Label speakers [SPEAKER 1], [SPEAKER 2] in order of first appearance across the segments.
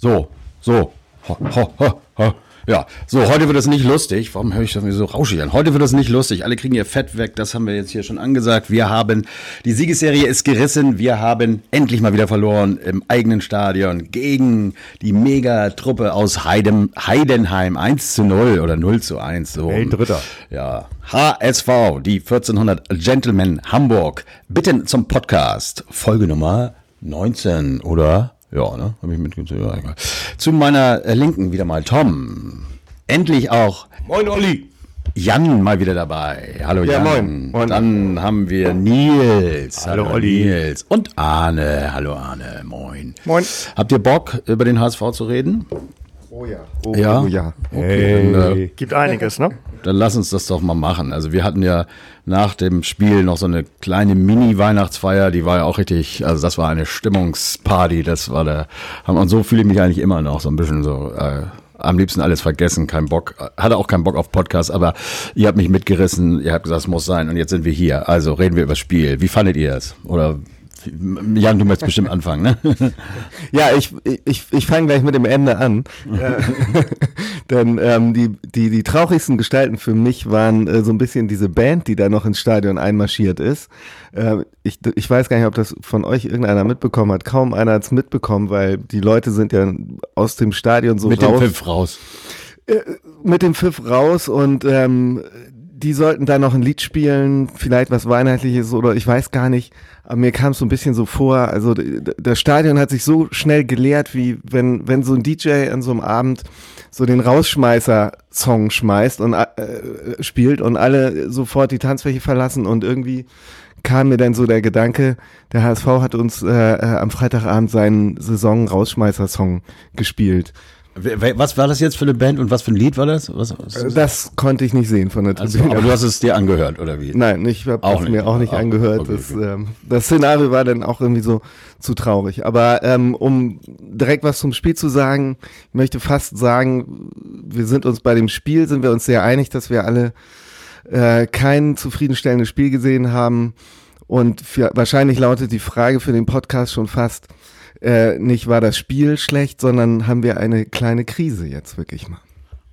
[SPEAKER 1] So, so. Ho, ho, ho, ho. Ja, so, heute wird es nicht lustig. Warum höre ich das so rauschig an? Heute wird es nicht lustig. Alle kriegen ihr Fett weg. Das haben wir jetzt hier schon angesagt. Wir haben, die Siegesserie ist gerissen. Wir haben endlich mal wieder verloren im eigenen Stadion gegen die Megatruppe aus Heidem, Heidenheim. 1 zu 0 oder 0 zu 1. So.
[SPEAKER 2] Dritter.
[SPEAKER 1] Ja. HSV, die 1400 Gentlemen Hamburg. Bitte zum Podcast. Folge Nummer 19, oder? Ja, ne? Hab ich mitgezählt. Ja, egal. Zu meiner äh, Linken wieder mal Tom. Endlich auch
[SPEAKER 2] Moin, Olli.
[SPEAKER 1] Jan mal wieder dabei. Hallo
[SPEAKER 2] Ja,
[SPEAKER 1] Jan.
[SPEAKER 2] moin. Moin.
[SPEAKER 1] Dann haben wir Nils.
[SPEAKER 2] Hallo, Olli.
[SPEAKER 1] Nils. Und Arne. Hallo Arne. Moin.
[SPEAKER 2] Moin.
[SPEAKER 1] Habt ihr Bock, über den HSV zu reden?
[SPEAKER 2] Oh ja. Oh
[SPEAKER 1] Ja?
[SPEAKER 2] ja.
[SPEAKER 1] Okay, dann, äh,
[SPEAKER 3] Gibt einiges, ne?
[SPEAKER 1] Dann lass uns das doch mal machen. Also wir hatten ja nach dem Spiel noch so eine kleine Mini-Weihnachtsfeier, die war ja auch richtig, also das war eine Stimmungsparty, das war der, und so fühle ich mich eigentlich immer noch so ein bisschen so, äh, am liebsten alles vergessen, kein Bock, hatte auch keinen Bock auf Podcast, aber ihr habt mich mitgerissen, ihr habt gesagt, es muss sein und jetzt sind wir hier. Also reden wir über das Spiel. Wie fandet ihr es? Oder Jan, du möchtest bestimmt anfangen, ne?
[SPEAKER 4] Ja, ich, ich, ich fange gleich mit dem Ende an. Äh, Denn ähm, die, die, die traurigsten Gestalten für mich waren äh, so ein bisschen diese Band, die da noch ins Stadion einmarschiert ist. Äh, ich, ich weiß gar nicht, ob das von euch irgendeiner mitbekommen hat. Kaum einer hat es mitbekommen, weil die Leute sind ja aus dem Stadion so
[SPEAKER 1] Mit dem
[SPEAKER 4] raus
[SPEAKER 1] Pfiff raus.
[SPEAKER 4] mit dem Pfiff raus und ähm, die sollten da noch ein Lied spielen, vielleicht was Weihnachtliches oder ich weiß gar nicht. Aber mir kam es so ein bisschen so vor, also das Stadion hat sich so schnell geleert, wie wenn, wenn so ein DJ an so einem Abend so den Rausschmeißer-Song schmeißt und äh, spielt und alle sofort die Tanzfläche verlassen und irgendwie kam mir dann so der Gedanke, der HSV hat uns äh, äh, am Freitagabend seinen Saison-Rausschmeißer-Song gespielt.
[SPEAKER 1] Was war das jetzt für eine Band und was für ein Lied war das? Was, was?
[SPEAKER 4] Das konnte ich nicht sehen von der
[SPEAKER 1] Also,
[SPEAKER 4] Tribüne.
[SPEAKER 1] aber du hast es dir angehört, oder wie?
[SPEAKER 4] Nein, ich habe
[SPEAKER 1] Auch
[SPEAKER 4] es mir auch nicht
[SPEAKER 1] Ah,
[SPEAKER 4] angehört.
[SPEAKER 1] okay,
[SPEAKER 4] das,
[SPEAKER 1] okay.
[SPEAKER 4] ähm, das Szenario war dann auch irgendwie so zu traurig. Aber ähm, um direkt was zum Spiel zu sagen, ich möchte fast sagen, wir sind uns bei dem Spiel, sind wir uns sehr einig, dass wir alle äh, kein zufriedenstellendes Spiel gesehen haben. Und für, wahrscheinlich lautet die Frage für den Podcast schon fast, äh, nicht war das Spiel schlecht, sondern haben wir eine kleine Krise jetzt wirklich mal.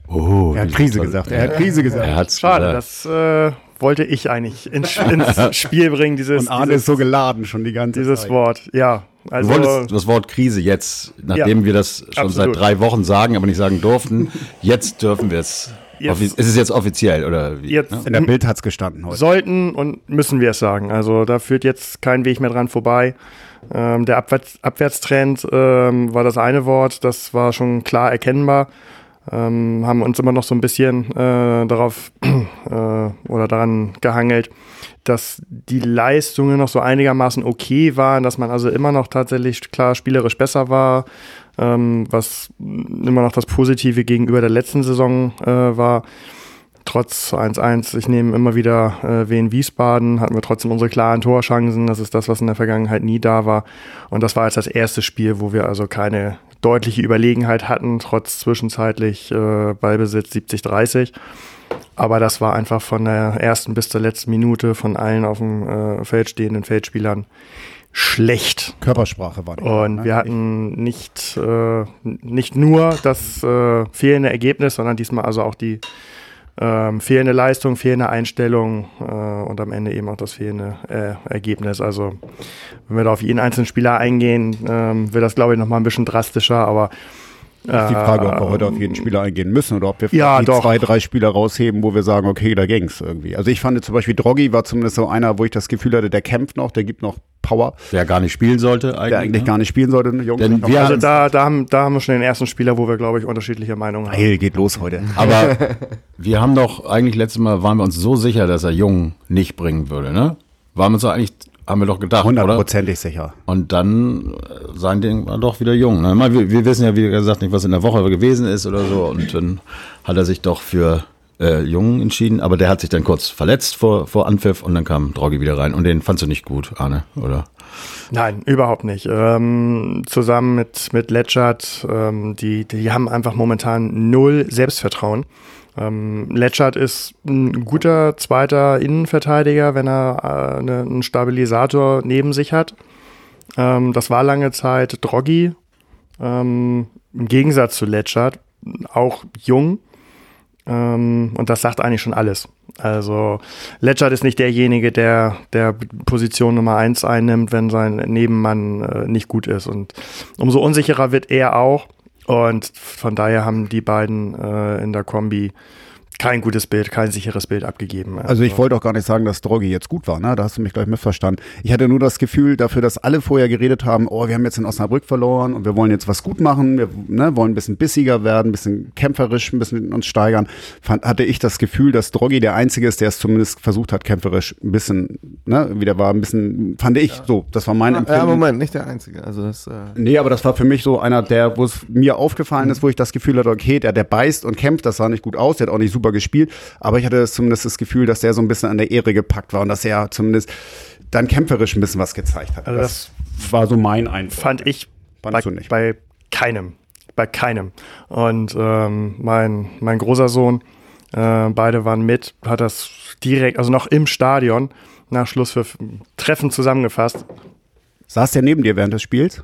[SPEAKER 1] Oh,
[SPEAKER 2] Er hat Krise gesagt. Er hat Krise gesagt.
[SPEAKER 1] Er hat's
[SPEAKER 3] Schade,
[SPEAKER 1] gesagt.
[SPEAKER 3] das äh, wollte ich eigentlich ins, ins Spiel bringen, dieses,
[SPEAKER 2] Und Arne
[SPEAKER 3] dieses,
[SPEAKER 2] ist so geladen schon die ganze
[SPEAKER 3] dieses
[SPEAKER 2] Zeit.
[SPEAKER 3] Wort. Ja,
[SPEAKER 1] Du
[SPEAKER 3] also
[SPEAKER 1] wolltest das Wort Krise jetzt, nachdem wir das schon
[SPEAKER 3] absolut.
[SPEAKER 1] seit drei Wochen sagen, aber nicht sagen durften, jetzt dürfen wir es.
[SPEAKER 3] Jetzt-
[SPEAKER 1] Ist es jetzt offiziell oder wie?
[SPEAKER 3] jetzt
[SPEAKER 1] ne?
[SPEAKER 2] In der Bild hat's gestanden heute.
[SPEAKER 3] sollten und müssen wir es sagen. Also da führt jetzt kein Weg mehr dran vorbei. Ähm, der Abwärts, Abwärtstrend ähm, war das eine Wort, das war schon klar erkennbar. Ähm, haben uns immer noch so ein bisschen äh, darauf äh, oder daran gehangelt, dass die Leistungen noch so einigermaßen okay waren, dass man also immer noch tatsächlich klar spielerisch besser war, ähm, was immer noch das Positive gegenüber der letzten Saison äh, war. Trotz 1-1, ich nehme immer wieder äh, Wien Wiesbaden, hatten wir trotzdem unsere klaren Torchancen. Das ist das, was in der Vergangenheit nie da war. Und das war jetzt das erste Spiel, wo wir also keine deutliche Überlegenheit hatten, trotz zwischenzeitlich äh, Ballbesitz 70-30. Aber das war einfach von der ersten bis zur letzten Minute von allen auf dem äh, Feld stehenden Feldspielern schlecht.
[SPEAKER 2] Körpersprache war die.
[SPEAKER 3] Und
[SPEAKER 2] ne?
[SPEAKER 3] wir hatten nicht, äh, nicht nur das äh, fehlende Ergebnis, sondern diesmal also auch die ähm, fehlende Leistung, fehlende Einstellung äh, und am Ende eben auch das fehlende äh, Ergebnis. Also wenn wir da auf jeden einzelnen Spieler eingehen, ähm, wird das glaube ich nochmal ein bisschen drastischer, aber
[SPEAKER 2] Ist die Frage, ob wir heute auf jeden Spieler eingehen müssen oder ob wir
[SPEAKER 3] Ja,
[SPEAKER 2] vielleicht zwei, drei Spieler rausheben, wo wir sagen, okay, da ging's irgendwie. Also ich fand zum Beispiel Droggi war zumindest so einer, wo ich das Gefühl hatte, der kämpft noch, der gibt noch Power,
[SPEAKER 1] Der gar nicht spielen sollte eigentlich.
[SPEAKER 2] der eigentlich
[SPEAKER 1] ne?
[SPEAKER 2] gar nicht spielen sollte. Jungs,
[SPEAKER 1] Denn wir-
[SPEAKER 3] also
[SPEAKER 1] Ja.
[SPEAKER 3] da, da, haben, da haben wir schon den ersten Spieler, wo wir glaube ich unterschiedliche Meinungen haben.
[SPEAKER 2] Heil geht los heute.
[SPEAKER 1] Aber wir haben doch eigentlich letztes Mal waren wir uns so sicher, dass er Jung nicht bringen würde, ne? Waren wir uns doch eigentlich, haben wir doch gedacht, oder?
[SPEAKER 2] Hundertprozentig sicher.
[SPEAKER 1] Und dann äh, sein Ding war doch wieder jung. Ne? Mal, Wir, wir wissen ja, wie gesagt, nicht, was in der Woche gewesen ist oder so. Und dann hat er sich doch für äh, Jung entschieden. Aber der hat sich dann kurz verletzt vor, vor Anpfiff und dann kam Droggi wieder rein. Und den fandst du nicht gut, Arne, oder?
[SPEAKER 3] Nein, überhaupt nicht. Ähm, zusammen mit, mit Letschert, ähm, die, die haben einfach momentan null Selbstvertrauen. Ähm, Letschert ist ein guter zweiter Innenverteidiger, wenn er äh, ne, einen Stabilisator neben sich hat. Ähm, das war lange Zeit Droggi. Ähm, Im Gegensatz zu Letschert, auch jung. Ähm, und das sagt eigentlich schon alles. Also Letschert ist nicht derjenige, der der Position Nummer eins einnimmt, wenn sein Nebenmann äh, nicht gut ist. Und umso unsicherer wird er auch. Und von daher haben die beiden äh, in der Kombi kein gutes Bild, kein sicheres Bild abgegeben.
[SPEAKER 2] Also ich wollte auch gar nicht sagen, dass Drogi jetzt gut war, ne? Da hast du mich gleich missverstanden. Ich hatte nur das Gefühl dafür, dass alle vorher geredet haben, oh, wir haben jetzt in Osnabrück verloren und wir wollen jetzt was gut machen, wir ne, wollen ein bisschen bissiger werden, ein bisschen kämpferisch, ein bisschen uns steigern. Fand, hatte ich das Gefühl, dass Drogi der Einzige ist, der es zumindest versucht hat, kämpferisch ein bisschen, ne, wieder war ein bisschen, fand ich ja. so, das war mein
[SPEAKER 4] ja, Empfinden. Ja, Moment, nicht der Einzige. Also das, äh
[SPEAKER 2] nee, aber das war für mich so einer, der, wo es mir aufgefallen mhm. ist, wo ich das Gefühl hatte, okay, der, der beißt und kämpft, das sah nicht gut aus, der hat auch nicht super gespielt, aber ich hatte zumindest das Gefühl, dass der so ein bisschen an der Ehre gepackt war und dass er zumindest dann kämpferisch ein bisschen was gezeigt hat.
[SPEAKER 3] Also das, das war so mein Eindruck. Fand ich bei, bei, keinem. Bei keinem. Und ähm, mein, mein großer Sohn, äh, beide waren mit, hat das direkt, also noch im Stadion, nach Schluss für Treffen zusammengefasst.
[SPEAKER 2] Saß der neben dir während des Spiels?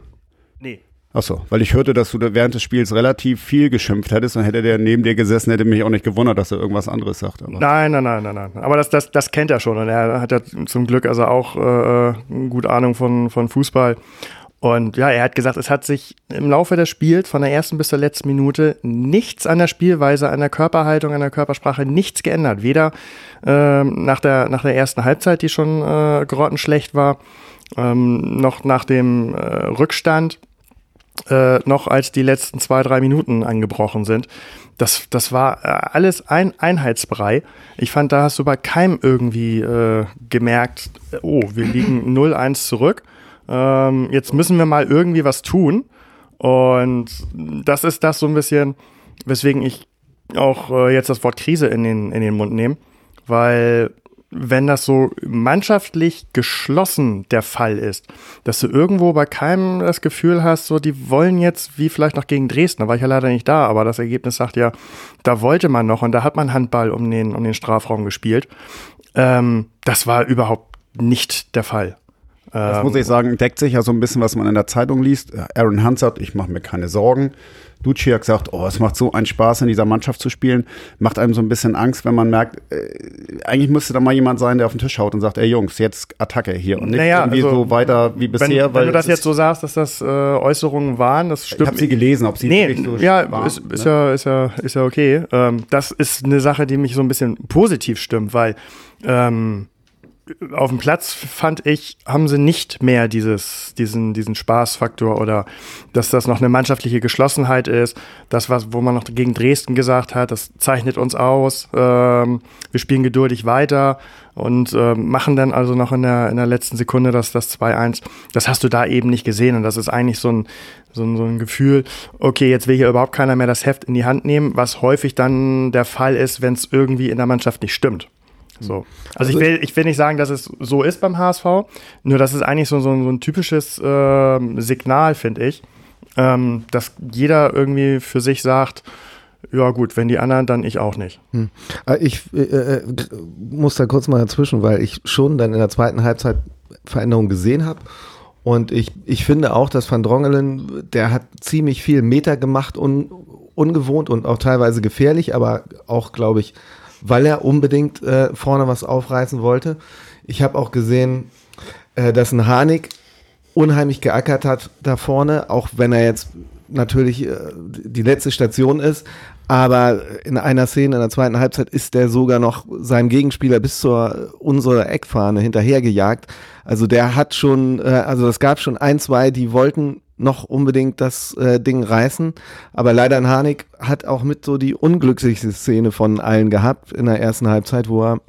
[SPEAKER 3] Nee.
[SPEAKER 2] Achso, weil ich hörte, dass du während des Spiels relativ viel geschimpft hättest und hätte der neben dir gesessen, hätte mich auch nicht gewundert, dass er irgendwas anderes sagt.
[SPEAKER 3] Aber. Nein, nein, nein, nein, nein. Aber das, das, das kennt er schon und er hat ja zum Glück also auch äh, gute Ahnung von, von Fußball. Und ja, er hat gesagt, es hat sich im Laufe des Spiels von der ersten bis zur letzten Minute nichts an der Spielweise, an der Körperhaltung, an der Körpersprache, nichts geändert. Weder äh, nach, der, nach der ersten Halbzeit, die schon äh, grottenschlecht war, ähm, noch nach dem äh, Rückstand äh, noch als die letzten zwei, drei Minuten angebrochen sind. Das, das war äh, alles ein Einheitsbrei. Ich fand, da hast du bei keinem irgendwie äh, gemerkt, oh, wir liegen 0-1 zurück. Ähm, jetzt müssen wir mal irgendwie was tun. Und das ist das so ein bisschen, weswegen ich auch äh, jetzt das Wort Krise in den, in den Mund nehme. Weil wenn das so mannschaftlich geschlossen der Fall ist, dass du irgendwo bei keinem das Gefühl hast, so die wollen jetzt, wie vielleicht noch gegen Dresden, da war ich ja leider nicht da, aber das Ergebnis sagt ja, da wollte man noch und da hat man Handball um den, um den Strafraum gespielt. Ähm, das war überhaupt nicht der Fall.
[SPEAKER 2] Das muss ich sagen, deckt sich ja so ein bisschen, was man in der Zeitung liest. Aaron Hunt sagt, ich mache mir keine Sorgen. Duciak sagt, oh, es macht so einen Spaß, in dieser Mannschaft zu spielen. Macht einem so ein bisschen Angst, wenn man merkt, äh, eigentlich müsste da mal jemand sein, der auf den Tisch haut und sagt, ey Jungs, jetzt Attacke hier und nicht naja, irgendwie also, so weiter wie bisher.
[SPEAKER 3] Wenn, wenn du das jetzt so sagst, dass das äh, Äußerungen waren, das stimmt.
[SPEAKER 2] Ich habe sie gelesen, ob sie
[SPEAKER 3] nee, so ja, waren, ist, ist ne? ja, ist ja, ist ja okay. Ähm, das ist eine Sache, die mich so ein bisschen positiv stimmt, weil ähm, auf dem Platz fand ich, haben sie nicht mehr dieses, diesen, diesen Spaßfaktor oder dass das noch eine mannschaftliche Geschlossenheit ist. Das, was, wo man noch gegen Dresden gesagt hat, das zeichnet uns aus. Ähm, wir spielen geduldig weiter und äh, machen dann also noch in der, in der letzten Sekunde das, das 2-1. Das hast du da eben nicht gesehen und das ist eigentlich so ein, so ein, so ein Gefühl, okay, jetzt will hier überhaupt keiner mehr das Heft in die Hand nehmen, was häufig dann der Fall ist, wenn es irgendwie in der Mannschaft nicht stimmt. So. Also, also, ich, will, ich will nicht sagen, dass es so ist beim HSV, nur das ist eigentlich so, so, so ein typisches äh, Signal, finde ich, ähm, dass jeder irgendwie für sich sagt, ja gut, wenn die anderen, dann ich auch nicht. Hm.
[SPEAKER 4] Äh, ich äh, äh, muss da kurz mal dazwischen, weil ich schon dann in der zweiten Halbzeit Veränderungen gesehen habe. Und ich, ich finde auch, dass Van Drongelen, der hat ziemlich viel Meter gemacht, un, ungewohnt und auch teilweise gefährlich, aber auch, glaube ich, weil er unbedingt äh, vorne was aufreißen wollte. Ich habe auch gesehen, äh, dass ein Harnik unheimlich geackert hat da vorne, auch wenn er jetzt natürlich äh, die letzte Station ist. Aber in einer Szene in der zweiten Halbzeit ist der sogar noch seinem Gegenspieler bis zur unserer Eckfahne hinterhergejagt. Also der hat schon, äh, also es gab schon ein, zwei, die wollten noch unbedingt das äh, Ding reißen. Aber leider in Harnik hat auch mit so die unglücklichste Szene von allen gehabt in der ersten Halbzeit, wo er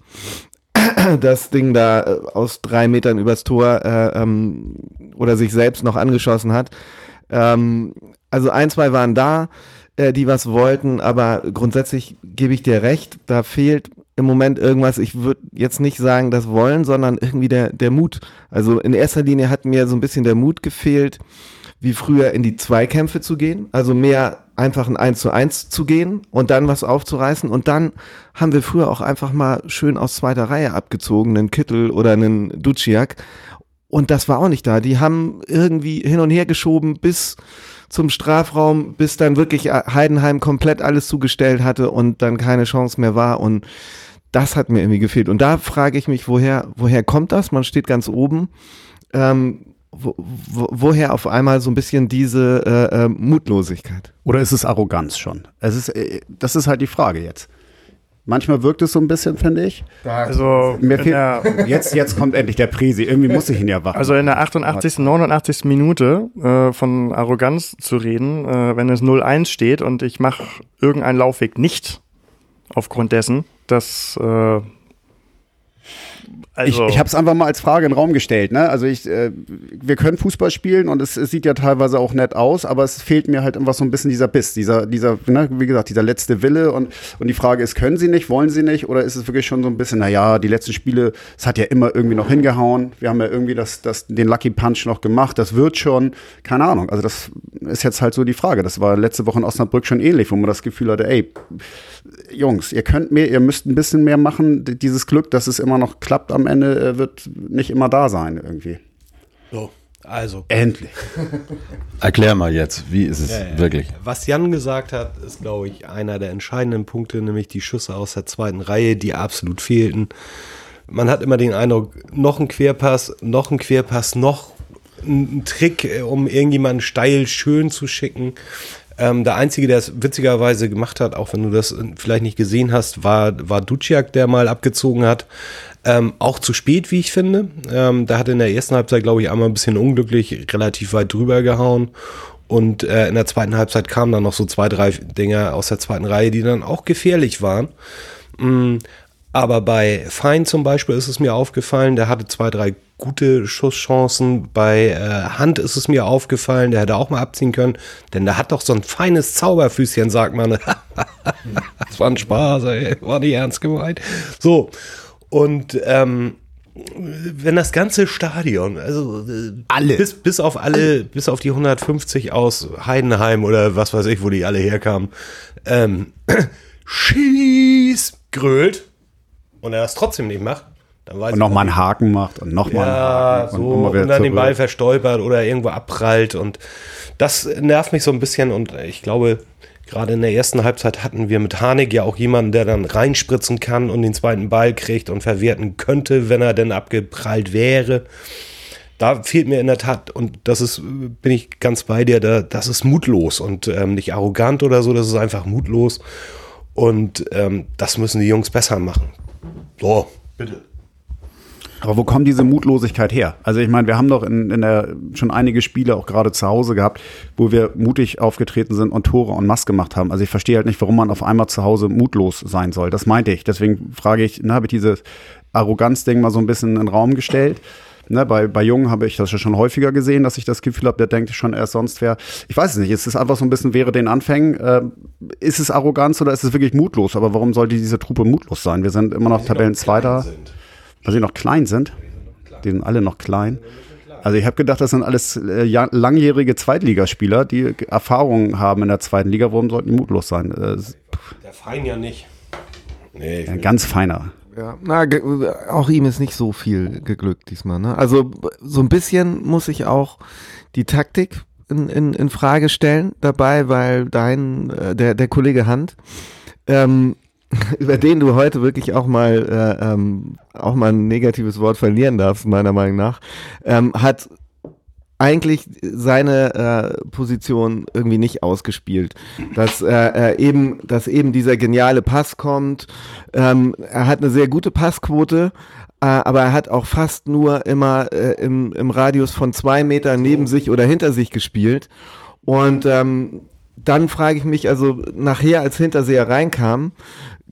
[SPEAKER 4] das Ding da äh, aus drei Metern übers Tor äh, ähm, oder sich selbst noch angeschossen hat. Ähm, also ein, zwei waren da, äh, die was wollten, aber grundsätzlich gebe ich dir recht, da fehlt im Moment irgendwas, ich würde jetzt nicht sagen das Wollen, sondern irgendwie der, der Mut. Also in erster Linie hat mir so ein bisschen der Mut gefehlt, wie früher in die Zweikämpfe zu gehen, also mehr einfach ein 1 zu 1 zu gehen und dann was aufzureißen. Und dann haben wir früher auch einfach mal schön aus zweiter Reihe abgezogen, einen Kittel oder einen Duciak und das war auch nicht da. Die haben irgendwie hin und her geschoben bis zum Strafraum, bis dann wirklich Heidenheim komplett alles zugestellt hatte und dann keine Chance mehr war. Und das hat mir irgendwie gefehlt. Und da frage ich mich, woher, woher kommt das? Man steht ganz oben. Ähm, wo, wo, woher auf einmal so ein bisschen diese äh, äh, Mutlosigkeit?
[SPEAKER 2] Oder ist es Arroganz schon? Es ist, äh, das ist halt die Frage jetzt. Manchmal wirkt es so ein bisschen, finde ich.
[SPEAKER 3] Also
[SPEAKER 2] Mir fehlt, jetzt, jetzt kommt endlich der Presi. Irgendwie muss ich ihn ja warten.
[SPEAKER 3] Also in der 88., 89. Minute äh, von Arroganz zu reden, äh, wenn es 0-1 steht und ich mache irgendeinen Laufweg nicht aufgrund dessen, dass äh,
[SPEAKER 2] also ich ich habe es einfach mal als Frage in den Raum gestellt. Ne? Also ich, äh, wir können Fußball spielen und es, es, sieht ja teilweise auch nett aus, aber es fehlt mir halt einfach so ein bisschen dieser Biss, dieser, dieser, ne, wie gesagt, dieser letzte Wille und, und die Frage ist, können sie nicht, wollen sie nicht oder ist es wirklich schon so ein bisschen, naja, die letzten Spiele, es hat ja immer irgendwie noch hingehauen, wir haben ja irgendwie das, das, den Lucky Punch noch gemacht, das wird schon, keine Ahnung, also das ist jetzt halt so die Frage. Das war letzte Woche in Osnabrück schon ähnlich, wo man das Gefühl hatte, ey, Jungs, ihr könnt mehr, ihr müsst ein bisschen mehr machen. Dieses Glück, dass es immer noch klappt am Ende, äh, wird nicht immer da sein irgendwie.
[SPEAKER 5] So, also.
[SPEAKER 2] Endlich.
[SPEAKER 1] Erklär mal jetzt, wie ist es ja, ja. wirklich?
[SPEAKER 5] Was Jan gesagt hat, ist, glaube ich, einer der entscheidenden Punkte, nämlich die Schüsse aus der zweiten Reihe, die absolut fehlten. Man hat immer den Eindruck, noch ein Querpass, noch ein Querpass, noch ein Trick, äh, um irgendjemanden steil schön zu schicken. Ähm, der Einzige, der es witzigerweise gemacht hat, auch wenn du das vielleicht nicht gesehen hast, war, war Duciak, der mal abgezogen hat. Ähm, auch zu spät, wie ich finde. Ähm, da hat in der ersten Halbzeit, glaube ich, einmal ein bisschen unglücklich relativ weit drüber gehauen. Und äh, in der zweiten Halbzeit kamen dann noch so zwei, drei Dinger aus der zweiten Reihe, die dann auch gefährlich waren. Mm, aber bei Fein zum Beispiel ist es mir aufgefallen, der hatte zwei, drei gute Schusschancen. Bei äh, Hand ist es mir aufgefallen, der hätte auch mal abziehen können, denn der hat doch so ein feines Zauberfüßchen, sagt man. das war ein Spaß, ey. war nicht ernst gemeint. So, und ähm, wenn das ganze Stadion, also äh, alle, bis, bis auf alle, alle, bis auf die 150 aus Heidenheim oder was weiß ich, wo die alle herkamen, ähm, schieß, grölt und er das trotzdem nicht macht,
[SPEAKER 2] dann weiß und nochmal einen Haken macht und nochmal
[SPEAKER 5] ja, einen Haken so, und, und dann zurück. den Ball verstolpert oder irgendwo abprallt und das nervt mich so ein bisschen und ich glaube, gerade in der ersten Halbzeit hatten wir mit Harnik ja auch jemanden, der dann reinspritzen kann und den zweiten Ball kriegt und verwerten könnte, wenn er denn abgeprallt wäre. Da fehlt mir in der Tat, und das ist, bin ich ganz bei dir, da, das ist mutlos und ähm, nicht arrogant oder so, das ist einfach mutlos. Und ähm, das müssen die Jungs besser machen. So, bitte.
[SPEAKER 2] Aber wo kommt diese Mutlosigkeit her? Also ich meine, wir haben doch in, in der schon einige Spiele auch gerade zu Hause gehabt, wo wir mutig aufgetreten sind und Tore und Maske gemacht haben. Also ich verstehe halt nicht, warum man auf einmal zu Hause mutlos sein soll. Das meinte ich. Deswegen frage ich, ne, habe ich dieses Arroganzding mal so ein bisschen in den Raum gestellt. Ne, bei, bei Jungen habe ich das ja schon häufiger gesehen, dass ich das Gefühl habe, der denkt schon erst sonst wer. Ich weiß es nicht. Es ist einfach so ein bisschen wäre den Anfängen. Äh, ist es Arroganz oder ist es wirklich mutlos? Aber warum sollte diese Truppe mutlos sein? Wir sind immer noch Tabellenzweiter. Weil sie noch klein sind. Die sind alle noch klein. Also ich habe gedacht, das sind alles äh, langjährige Zweitligaspieler, die Erfahrungen haben in der zweiten Liga. Warum sollten die mutlos sein? Äh,
[SPEAKER 5] der Fein ja nicht.
[SPEAKER 2] Nee, ein ganz feiner.
[SPEAKER 4] Ja, na, auch ihm ist nicht so viel geglückt diesmal. Ne? Also so ein bisschen muss ich auch die Taktik in, in, in Frage stellen dabei, weil dein, äh, der, der Kollege Hand, ähm, über den du heute wirklich auch mal äh, ähm, auch mal ein negatives Wort verlieren darfst, meiner Meinung nach, ähm, hat eigentlich seine äh, Position irgendwie nicht ausgespielt. Dass äh, äh, eben, dass eben dieser geniale Pass kommt. Ähm, er hat eine sehr gute Passquote, äh, aber er hat auch fast nur immer äh, im, im Radius von zwei Metern neben sich oder hinter sich gespielt. Und ähm, dann frage ich mich, also nachher, als Hinterseher reinkam,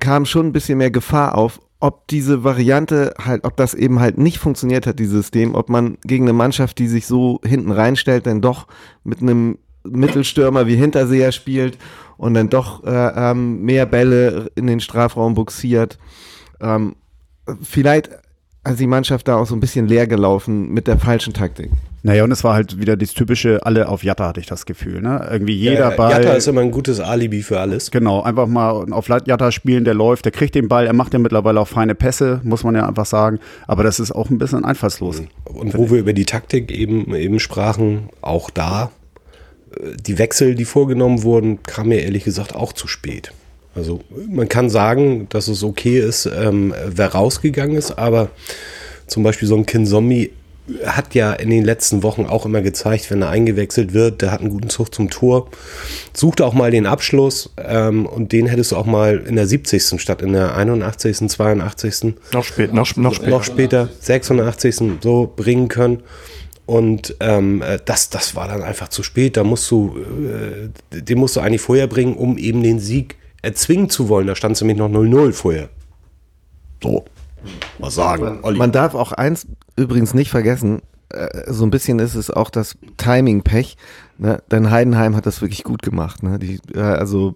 [SPEAKER 4] kam schon ein bisschen mehr Gefahr auf, ob diese Variante halt, ob das eben halt nicht funktioniert hat, dieses System, ob man gegen eine Mannschaft, die sich so hinten reinstellt, dann doch mit einem Mittelstürmer wie Hinterseher spielt und dann doch äh, ähm, mehr Bälle in den Strafraum buxiert. Ähm, vielleicht hat die Mannschaft da auch so ein bisschen leer gelaufen mit der falschen Taktik.
[SPEAKER 2] Naja, und es war halt wieder das typische, alle auf Jatta hatte ich das Gefühl. Ne? Irgendwie jeder
[SPEAKER 5] ja,
[SPEAKER 2] Ball.
[SPEAKER 5] Jatta ist immer ein gutes Alibi für alles.
[SPEAKER 2] Genau, einfach mal auf Jatta spielen, der läuft, der kriegt den Ball, er macht ja mittlerweile auch feine Pässe, muss man ja einfach sagen. Aber das ist auch ein bisschen einfallslos.
[SPEAKER 5] Und wo wir über die Taktik eben, eben sprachen, auch da, äh, die Wechsel, die vorgenommen wurden, kamen mir ehrlich gesagt auch zu spät. Also man kann sagen, dass es okay ist, ähm, wer rausgegangen ist, aber zum Beispiel so ein Kinzombie hat ja in den letzten Wochen auch immer gezeigt, wenn er eingewechselt wird, der hat einen guten Zug zum Tor, sucht auch mal den Abschluss ähm, und den hättest du auch mal in der 70. statt in der 81., 82.
[SPEAKER 3] Noch, spät, noch, noch später.
[SPEAKER 5] Noch später, 86. so bringen können. Und ähm, äh, das, das war dann einfach zu spät. Da musst du, äh, den musst du eigentlich vorher bringen, um eben den Sieg erzwingen zu wollen. Da stand es nämlich noch 0-0 vorher. So, mal sagen.
[SPEAKER 4] Man, man darf auch eins übrigens nicht vergessen, äh, so ein bisschen ist es auch das Timing-Pech. Ne? Denn Heidenheim hat das wirklich gut gemacht. Ne? Die, äh, also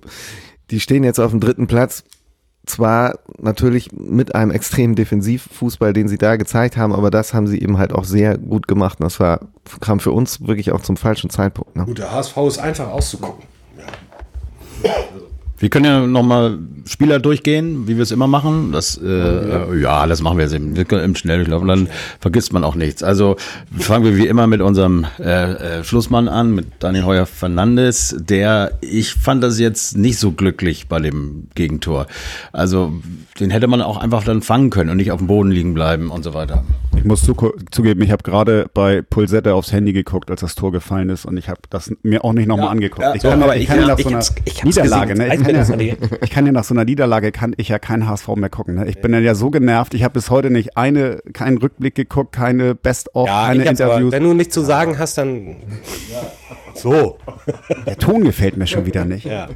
[SPEAKER 4] die stehen jetzt auf dem dritten Platz. Zwar natürlich mit einem extremen Defensivfußball, den sie da gezeigt haben, aber das haben sie eben halt auch sehr gut gemacht. Und das war, kam für uns wirklich auch zum falschen Zeitpunkt. Ne?
[SPEAKER 5] Gut, der HSV ist einfach auszugucken.
[SPEAKER 1] Ja. Wir können ja nochmal Spieler durchgehen, wie wir es immer machen. Das, äh, ja. ja, das machen wir jetzt im, im Schnelldurchlauf und dann vergisst man auch nichts. Also fangen wir wie immer mit unserem äh, äh, Schlussmann an, mit Daniel Heuer Fernandes, der, ich fand das jetzt nicht so glücklich bei dem Gegentor. Also den hätte man auch einfach dann fangen können und nicht auf dem Boden liegen bleiben und so weiter.
[SPEAKER 2] Ich muss zu, zugeben, ich habe gerade bei Pulsette aufs Handy geguckt, als das Tor gefallen ist und ich habe das mir auch nicht nochmal ja, angeguckt.
[SPEAKER 1] Ja,
[SPEAKER 2] ich
[SPEAKER 1] kann,
[SPEAKER 2] aber, ich kann ja nach
[SPEAKER 1] so
[SPEAKER 2] einer Niederlage, ne? Ich, kann ja, ich kann ja nach so einer Niederlage kann ich ja kein HSV mehr gucken. Ne? Ich bin ja so genervt. Ich habe bis heute nicht eine, keinen Rückblick geguckt, keine Best-of, ja, keine Interviews.
[SPEAKER 5] wenn du nichts zu sagen hast, dann
[SPEAKER 2] so. Der Ton gefällt mir schon wieder nicht.
[SPEAKER 3] Ja.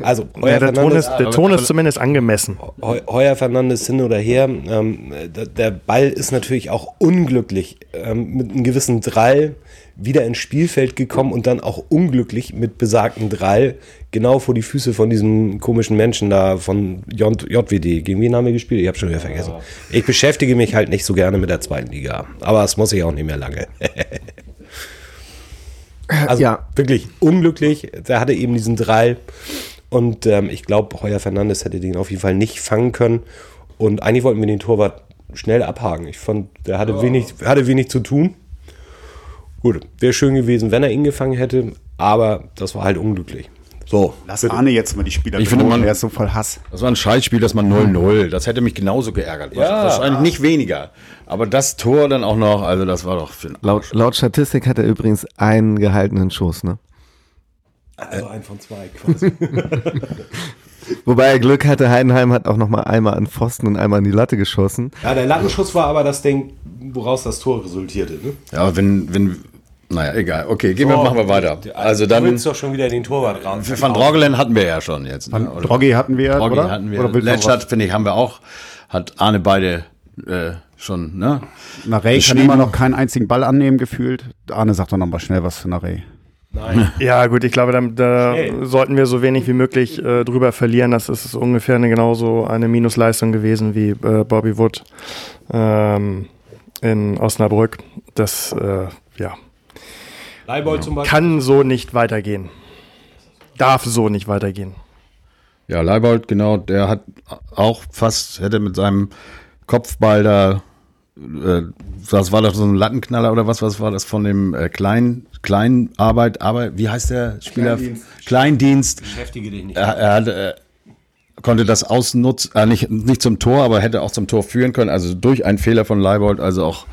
[SPEAKER 3] Also, ja, der, Ton ist, der Ton ist zumindest angemessen.
[SPEAKER 5] Heuer Fernandes hin oder her. Ähm, der Ball ist natürlich auch unglücklich ähm, mit einem gewissen Drall wieder ins Spielfeld gekommen und dann auch unglücklich mit besagten Drall genau vor die Füße von diesem komischen Menschen da von JWD. Gegen wen haben wir gespielt? Ich habe schon wieder vergessen. Ich beschäftige mich halt nicht so gerne mit der zweiten Liga, aber es muss ich auch nicht mehr lange. also ja. wirklich unglücklich. Der hatte eben diesen Drall und ähm, ich glaube, Heuer Fernandes hätte den auf jeden Fall nicht fangen können. Und eigentlich wollten wir den Torwart schnell abhaken. Ich fand, der hatte, ja. wenig, hatte wenig zu tun. Gut, wäre schön gewesen, wenn er ihn gefangen hätte, aber das war halt unglücklich. So.
[SPEAKER 2] Lass bitte. Arne jetzt mal die Spieler
[SPEAKER 1] Ich finde, man,
[SPEAKER 2] er ist so voll Hass.
[SPEAKER 1] Das war ein Scheißspiel, dass man 0-0. Das hätte mich genauso geärgert. Ja. Wahrscheinlich nicht weniger. Aber das Tor dann auch noch, also das war doch für
[SPEAKER 4] laut, laut Statistik hat er übrigens einen gehaltenen Schuss, ne?
[SPEAKER 5] Also ein von zwei quasi.
[SPEAKER 4] Wobei er Glück hatte, Heidenheim hat auch noch mal einmal an Pfosten und einmal an die Latte geschossen.
[SPEAKER 5] Ja, der Lattenschuss war aber das Ding, woraus das Tor resultierte. Ne?
[SPEAKER 1] Ja, wenn, wenn, naja, egal. Okay, gehen wir, machen wir weiter. Also dann.
[SPEAKER 5] Du willst doch schon wieder den Torwart ran.
[SPEAKER 1] Van Drogelen hatten wir ja schon jetzt.
[SPEAKER 2] Ne? Van Droggi hatten wir,
[SPEAKER 1] Droggi oder? hatten wir. Oder Letschert, finde ich, haben wir auch. Hat Arne beide äh, schon, ne?
[SPEAKER 2] Narey kann immer noch keinen einzigen Ball annehmen, gefühlt. Arne sagt doch noch mal schnell was für Narey.
[SPEAKER 3] Nein. Ja, gut, ich glaube, da, da sollten wir so wenig wie möglich äh, drüber verlieren. Das ist ungefähr eine, genauso eine Minusleistung gewesen wie äh, Bobby Wood ähm, in Osnabrück. Das, äh, ja. Kann so nicht weitergehen. Darf so nicht weitergehen.
[SPEAKER 1] Ja, Leibold, genau, der hat auch fast, hätte mit seinem Kopfball da äh, das war doch so ein Lattenknaller oder was, was war das von dem äh, kleinen kleinen Arbeit, Arbeit, wie heißt der Spieler? Kleindienst. Kleindienst. Beschäftige dich nicht. Er, er hat, äh, konnte das ausnutzen, äh, nicht, nicht zum Tor, aber hätte auch zum Tor führen können. Also durch einen Fehler von Leibold, also auch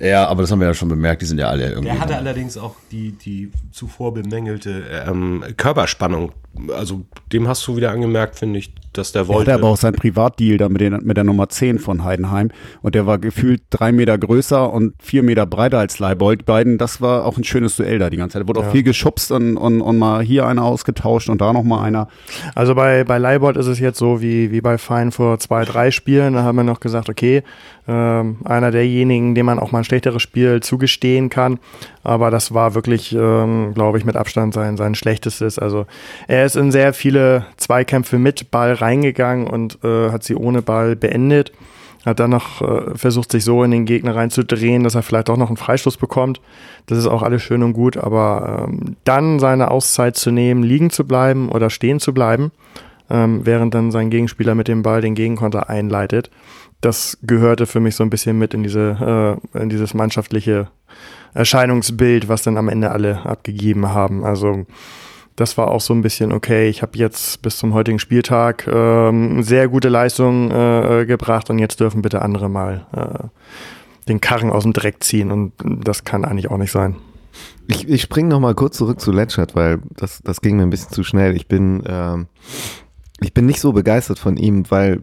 [SPEAKER 1] ja, aber das haben wir ja schon bemerkt, die sind ja alle irgendwie.
[SPEAKER 5] Der hatte allerdings auch die, die zuvor bemängelte ähm, Körperspannung. Also dem hast du wieder angemerkt, finde ich, dass der wollte.
[SPEAKER 2] Der hatte aber auch sein Privatdeal da mit, den, mit der Nummer 10 von Heidenheim. Und der war gefühlt drei Meter größer und vier Meter breiter als Leibold. Beiden, das war auch ein schönes Duell da die ganze Zeit. Da wurde ja. auch viel geschubst und, und, und mal hier einer ausgetauscht und da noch mal einer.
[SPEAKER 3] Also bei, bei Leibold ist es jetzt so wie, wie bei Fein vor zwei, drei Spielen. Da haben wir noch gesagt, okay, ähm, einer derjenigen, dem man auch mal ein schlechteres Spiel zugestehen kann. Aber das war wirklich, ähm, glaube ich, mit Abstand sein, sein schlechtestes. Also er ist in sehr viele Zweikämpfe mit Ball reingegangen und äh, hat sie ohne Ball beendet. Hat dann noch äh, versucht, sich so in den Gegner reinzudrehen, dass er vielleicht auch noch einen Freistoß bekommt. Das ist auch alles schön und gut, aber ähm, dann seine Auszeit zu nehmen, liegen zu bleiben oder stehen zu bleiben, ähm, während dann sein Gegenspieler mit dem Ball den Gegenkonter einleitet, das gehörte für mich so ein bisschen mit in diese äh, in dieses mannschaftliche Erscheinungsbild, was dann am Ende alle abgegeben haben. Also das war auch so ein bisschen okay. Ich habe jetzt bis zum heutigen Spieltag ähm, sehr gute Leistungen äh, gebracht und jetzt dürfen bitte andere mal äh, den Karren aus dem Dreck ziehen und das kann eigentlich auch nicht sein.
[SPEAKER 4] Ich, ich springe noch mal kurz zurück zu Letschert, weil das, das ging mir ein bisschen zu schnell. Ich bin, ähm, ich bin nicht so begeistert von ihm, weil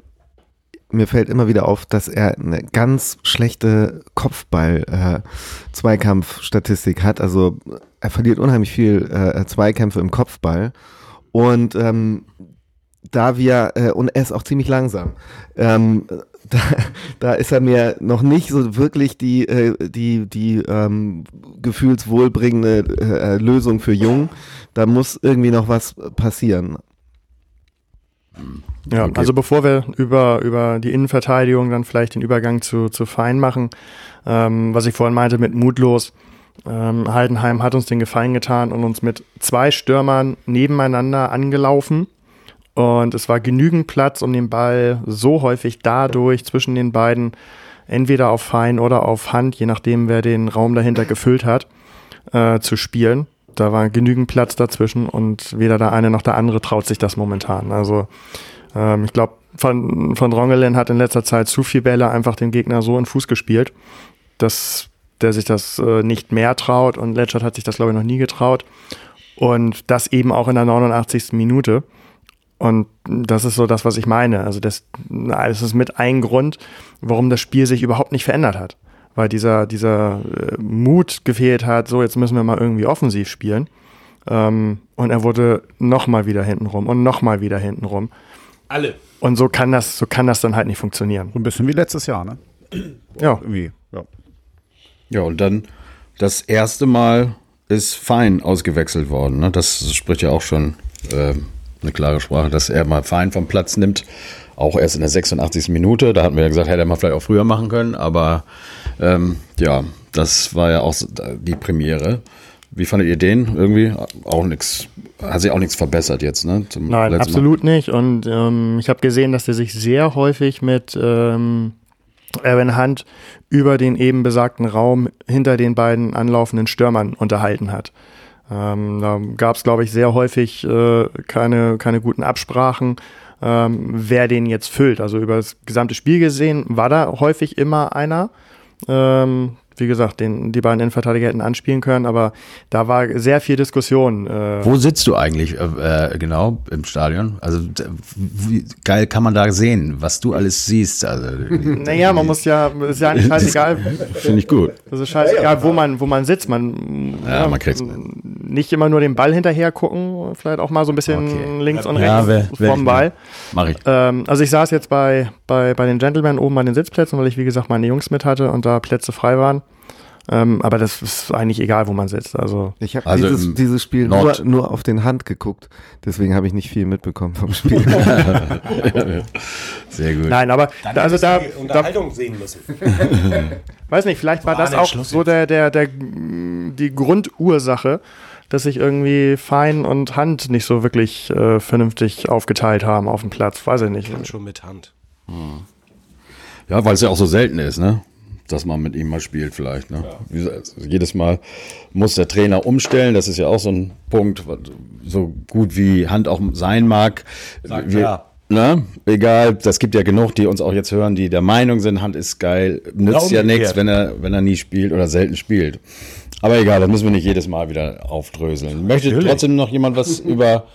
[SPEAKER 4] mir fällt immer wieder auf, dass er eine ganz schlechte Kopfball-Zweikampf-Statistik äh, hat. Also er verliert unheimlich viel äh, Zweikämpfe im Kopfball. Und ähm, da wir, äh, und er ist auch ziemlich langsam. Ähm, da, da ist er mir noch nicht so wirklich die, äh, die, die ähm, gefühlswohlbringende äh, Lösung für Jung. Da muss irgendwie noch was passieren.
[SPEAKER 3] Ja, okay. also bevor wir über, über die Innenverteidigung dann vielleicht den Übergang zu, zu Fein machen, ähm, was ich vorhin meinte mit mutlos, ähm, Heidenheim hat uns den Gefallen getan und uns mit zwei Stürmern nebeneinander angelaufen. Und es war genügend Platz, um den Ball so häufig dadurch zwischen den beiden entweder auf Fein oder auf Hand, je nachdem, wer den Raum dahinter gefüllt hat, äh, zu spielen. Da war genügend Platz dazwischen und weder der eine noch der andere traut sich das momentan. Also ähm, ich glaube, von, von Drongelen hat in letzter Zeit zu viel Bälle einfach den Gegner so in Fuß gespielt, dass der sich das äh, nicht mehr traut und Letschert hat sich das, glaube ich, noch nie getraut. Und das eben auch in der 89. Minute. Und das ist so das, was ich meine. Also das, das ist mit ein Grund, warum das Spiel sich überhaupt nicht verändert hat weil dieser, dieser äh, Mut gefehlt hat, so jetzt müssen wir mal irgendwie offensiv spielen. Ähm, und er wurde nochmal wieder hintenrum und nochmal wieder hintenrum.
[SPEAKER 5] Alle.
[SPEAKER 3] Und so kann das, so kann das dann halt nicht funktionieren.
[SPEAKER 2] Ein bisschen wie letztes Jahr, ne?
[SPEAKER 3] Ja.
[SPEAKER 2] Irgendwie, ja.
[SPEAKER 1] Ja, und dann das erste Mal ist Fein ausgewechselt worden. Ne? Das spricht ja auch schon äh, eine klare Sprache, dass er mal Fein vom Platz nimmt. Auch erst in der 86. Minute. Da hatten wir ja gesagt, hätte er mal vielleicht auch früher machen können. Aber ähm, ja, das war ja auch die Premiere. Wie fandet ihr den irgendwie? Auch nichts, hat sich auch nichts verbessert jetzt, ne?
[SPEAKER 3] Nein, absolut Mal. nicht. Und ähm, ich habe gesehen, dass der sich sehr häufig mit ähm, Erwin Hunt über den eben besagten Raum hinter den beiden anlaufenden Stürmern unterhalten hat. Ähm, da gab es, glaube ich, sehr häufig äh, keine, keine guten Absprachen, ähm, wer den jetzt füllt. Also über das gesamte Spiel gesehen war da häufig immer einer. Ähm, wie gesagt, den, die beiden Innenverteidiger hätten anspielen können, aber da war sehr viel Diskussion.
[SPEAKER 1] Äh Wo sitzt du eigentlich äh, genau im Stadion? Also wie geil kann man da sehen, was du alles siehst? Also,
[SPEAKER 3] naja, man muss ja, ist ja eigentlich scheißegal.
[SPEAKER 1] Finde ich gut.
[SPEAKER 3] Das ist scheißegal, wo man, wo man sitzt. Man,
[SPEAKER 1] ja, ja man kriegt's.
[SPEAKER 3] Nicht immer nur den Ball hinterher gucken, vielleicht auch mal so ein bisschen okay. links und
[SPEAKER 1] ja,
[SPEAKER 3] rechts wer, vom Ball.
[SPEAKER 1] Mach ich.
[SPEAKER 3] Ähm, also ich saß jetzt bei, bei, bei den Gentlemen oben an den Sitzplätzen, weil ich, wie gesagt, meine Jungs mit hatte und da Plätze frei waren. Ähm, aber das ist eigentlich egal, wo man sitzt. Also
[SPEAKER 4] ich habe
[SPEAKER 1] also
[SPEAKER 4] dieses, dieses Spiel nur, nur auf den Hand geguckt, deswegen habe ich nicht viel mitbekommen vom Spiel.
[SPEAKER 1] Sehr gut.
[SPEAKER 3] Nein, aber
[SPEAKER 5] Dann
[SPEAKER 3] also da
[SPEAKER 5] die Unterhaltung da, sehen müssen.
[SPEAKER 3] weiß nicht, vielleicht war, war das auch so der, der, der die Grundursache, dass sich irgendwie Fein und Hand nicht so wirklich äh, vernünftig aufgeteilt haben auf dem Platz. Weiß ich nicht.
[SPEAKER 5] Kann schon mit Hand. Hm.
[SPEAKER 1] Ja, weil es ja auch so selten ist, ne? Dass man mit ihm mal spielt vielleicht. Ne? Ja. Also jedes Mal muss der Trainer umstellen. Das ist ja auch so ein Punkt, so gut wie Hand auch sein mag.
[SPEAKER 5] Sagt Wir, ja.
[SPEAKER 1] Ne? Egal, das gibt ja genug, die uns auch jetzt hören, die der Meinung sind, Hand ist geil, nützt ja nichts, wenn er, wenn er nie spielt oder selten spielt. Aber egal, das müssen wir nicht jedes Mal wieder aufdröseln. Möchte Natürlich. trotzdem noch jemand was über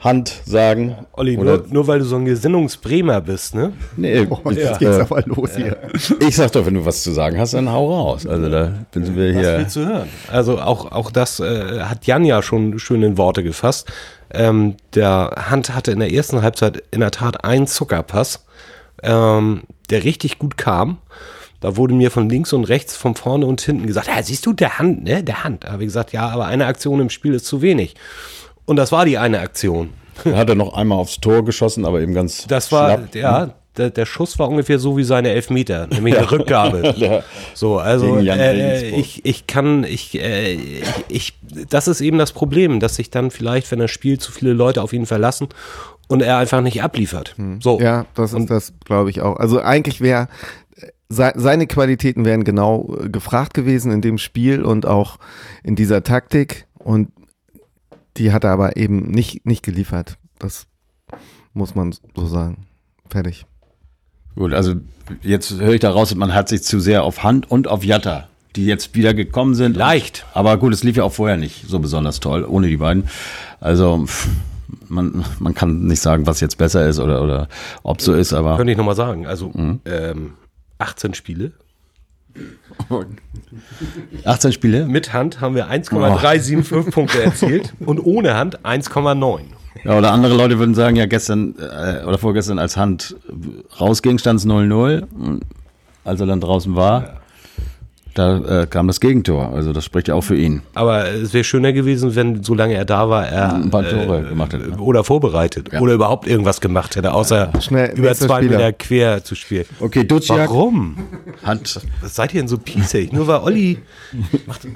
[SPEAKER 1] Hand sagen.
[SPEAKER 5] Olli, nur, nur, weil du so ein Gesinnungsbremer bist, ne?
[SPEAKER 1] Nee,
[SPEAKER 2] oh, jetzt ja. geht's aber los hier.
[SPEAKER 1] Ich sag doch, wenn du was zu sagen hast, dann hau raus. Also da sind wir hier. Was
[SPEAKER 5] willst du hören? Also auch, auch das äh, hat Jan ja schon schön in Worte gefasst. Ähm, der Hand hatte in der ersten Halbzeit in der Tat einen Zuckerpass, ähm, der richtig gut kam. Da wurde mir von links und rechts, von vorne und hinten gesagt, ja, siehst du, der Hand, ne? Der Hand. Da habe ich gesagt, ja, aber eine Aktion im Spiel ist zu wenig. Und das war die eine Aktion.
[SPEAKER 1] Er hat er noch einmal aufs Tor geschossen, aber eben ganz.
[SPEAKER 5] Das war, schlapp. ja, der, der Schuss war ungefähr so wie seine Elfmeter, nämlich eine Rückgabe. So, also äh, ich, ich kann, ich, äh, ich, ich, das ist eben das Problem, dass sich dann vielleicht, wenn er spielt, zu viele Leute auf ihn verlassen und er einfach nicht abliefert. So.
[SPEAKER 4] Ja, das ist das, glaube ich auch. Also eigentlich wäre se seine Qualitäten wären genau äh, gefragt gewesen in dem Spiel und auch in dieser Taktik und die hat er aber eben nicht nicht geliefert. Das muss man so sagen. Fertig.
[SPEAKER 1] Gut, also jetzt höre ich daraus, man hat sich zu sehr auf Hand und auf Jatta, die jetzt wieder gekommen sind.
[SPEAKER 5] Leicht.
[SPEAKER 1] Aber gut, es lief ja auch vorher nicht so besonders toll, ohne die beiden. Also man, man kann nicht sagen, was jetzt besser ist oder, oder ob so ist, aber
[SPEAKER 5] Könnte ich nochmal sagen. Also ähm, 18 Spiele.
[SPEAKER 1] 18 Spiele.
[SPEAKER 5] Mit Hand haben wir 1,375 Punkte erzielt und ohne Hand 1,9.
[SPEAKER 1] Ja, oder andere Leute würden sagen, ja, gestern äh, oder vorgestern als Hand rausging, stand es 0-0. Und Als er dann draußen war, da äh, kam das Gegentor. Also das spricht ja auch für ihn.
[SPEAKER 5] Aber es wäre schöner gewesen, wenn, solange er da war, er
[SPEAKER 1] Ein paar Tore gemacht hätte, ne?
[SPEAKER 5] oder vorbereitet oder überhaupt irgendwas gemacht hätte, außer
[SPEAKER 4] Schnell,
[SPEAKER 5] über zwei
[SPEAKER 4] Spieler.
[SPEAKER 5] Meter quer zu spielen.
[SPEAKER 1] Okay, Duciak
[SPEAKER 5] Warum?
[SPEAKER 1] hat
[SPEAKER 5] Was seid ihr denn so pießig? Nur weil Olli macht,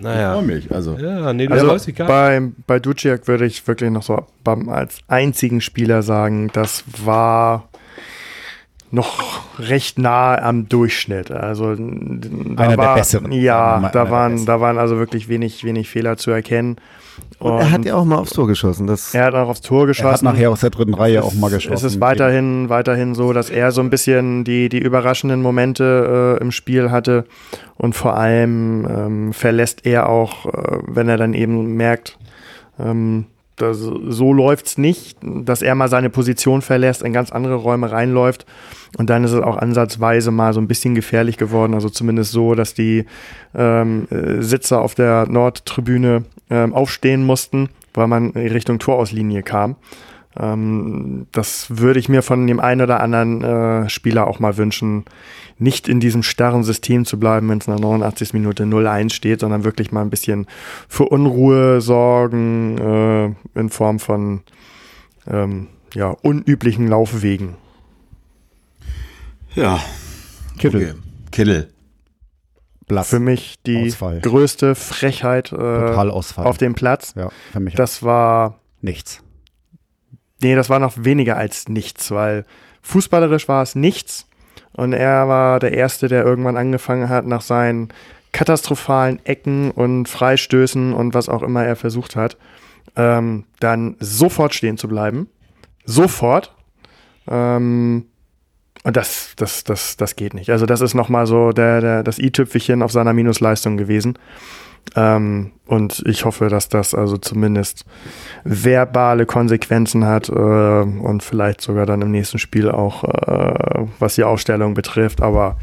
[SPEAKER 5] naja.
[SPEAKER 1] freue mich. Also
[SPEAKER 5] Ja, nee, das
[SPEAKER 3] Also
[SPEAKER 5] weiß ich gar nicht.
[SPEAKER 3] bei, bei Duciak würde ich wirklich noch so beim, als einzigen Spieler sagen, das war noch recht nahe am Durchschnitt. Also da
[SPEAKER 2] Einer der
[SPEAKER 3] war,
[SPEAKER 2] besseren.
[SPEAKER 3] Ja, da
[SPEAKER 2] der
[SPEAKER 3] waren,
[SPEAKER 2] besseren.
[SPEAKER 3] da waren also wirklich wenig, wenig Fehler zu erkennen.
[SPEAKER 4] Und er hat ja auch mal aufs Tor geschossen. Das
[SPEAKER 3] er hat auch aufs Tor
[SPEAKER 2] Er
[SPEAKER 3] geschossen.
[SPEAKER 2] hat nachher aus der dritten Reihe auch mal geschossen.
[SPEAKER 3] Es ist weiterhin, weiterhin so, dass er so ein bisschen die, die überraschenden Momente äh, im Spiel hatte und vor allem ähm, verlässt er auch, äh, wenn er dann eben merkt, ähm, das, so läuft's nicht, dass er mal seine Position verlässt, in ganz andere Räume reinläuft und dann ist es auch ansatzweise mal so ein bisschen gefährlich geworden, also zumindest so, dass die ähm, äh, Sitzer auf der Nordtribüne ähm, aufstehen mussten, weil man in Richtung Torauslinie kam. Ähm, das würde ich mir von dem einen oder anderen äh, Spieler auch mal wünschen, nicht in diesem starren System zu bleiben, wenn es in der 89. Minute 0-1 steht, sondern wirklich mal ein bisschen für Unruhe sorgen äh, in Form von ähm, ja, unüblichen Laufwegen.
[SPEAKER 1] ja,
[SPEAKER 2] Kittel.
[SPEAKER 1] okay. Kittel.
[SPEAKER 2] Blass.
[SPEAKER 3] Für mich die
[SPEAKER 2] Ausfall.
[SPEAKER 3] größte Frechheit äh, auf dem Platz.
[SPEAKER 2] ja, für mich
[SPEAKER 3] Das war
[SPEAKER 2] nichts.
[SPEAKER 3] Nee, das war noch weniger als nichts, weil fußballerisch war es nichts. Und er war der Erste, der irgendwann angefangen hat, nach seinen katastrophalen Ecken und Freistößen und was auch immer er versucht hat, ähm, dann sofort stehen zu bleiben. Sofort. Ähm, und das, das, das, das geht nicht. Also das ist nochmal so der, der, das i-Tüpfelchen auf seiner Minusleistung gewesen. Ähm, und ich hoffe, dass das also zumindest verbale Konsequenzen hat äh, und vielleicht sogar dann im nächsten Spiel auch, äh, was die Ausstellung betrifft. Aber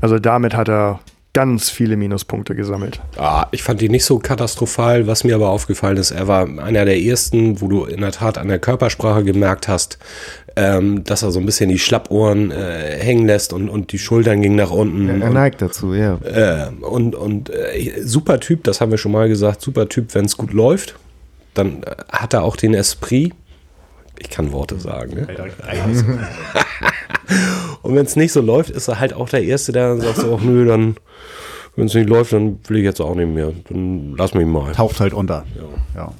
[SPEAKER 3] also damit hat er ganz viele Minuspunkte gesammelt.
[SPEAKER 5] Ah, ich fand ihn nicht so katastrophal. Was mir aber aufgefallen ist, er war einer der ersten, wo du in der Tat an der Körpersprache gemerkt hast, ähm, dass er so ein bisschen die Schlappohren äh, hängen lässt und, und die Schultern gingen nach unten.
[SPEAKER 4] er
[SPEAKER 5] und,
[SPEAKER 4] neigt dazu, ja.
[SPEAKER 5] äh, und und äh, super Typ, das haben wir schon mal gesagt, super Typ, wenn es gut läuft. Dann äh, hat er auch den Esprit. Ich kann Worte sagen. Ne? und wenn es nicht so läuft, ist er halt auch der Erste, der dann sagt so, ach nö, dann, wenn es nicht läuft, dann will ich jetzt auch nicht mehr. Dann lass mich mal.
[SPEAKER 2] Taucht halt unter. Ja.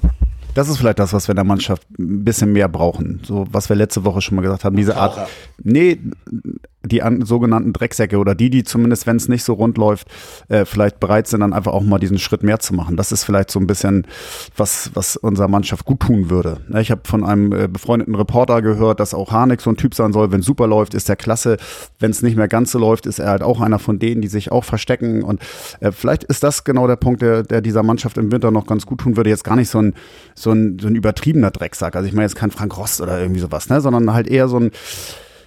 [SPEAKER 2] Das ist vielleicht das, was wir in der Mannschaft ein bisschen mehr brauchen. So, was wir letzte Woche schon mal gesagt haben. Diese Art, nee, die an, sogenannten Drecksäcke oder die, die zumindest, wenn es nicht so rund läuft, äh, vielleicht bereit sind, dann einfach auch mal diesen Schritt mehr zu machen. Das ist vielleicht so ein bisschen was, was unserer Mannschaft gut tun würde. Ne, Ich habe von einem äh, befreundeten Reporter gehört, dass auch Harnik so ein Typ sein soll. Wenn super läuft, ist er klasse. Wenn es nicht mehr ganz so läuft, ist er halt auch einer von denen, die sich auch verstecken. Und äh, vielleicht ist das genau der Punkt, der, der dieser Mannschaft im Winter noch ganz gut tun würde. Jetzt gar nicht so ein, so ein, so ein übertriebener Drecksack. Also ich meine jetzt kein Frank Rost oder irgendwie sowas, ne? sondern halt eher so ein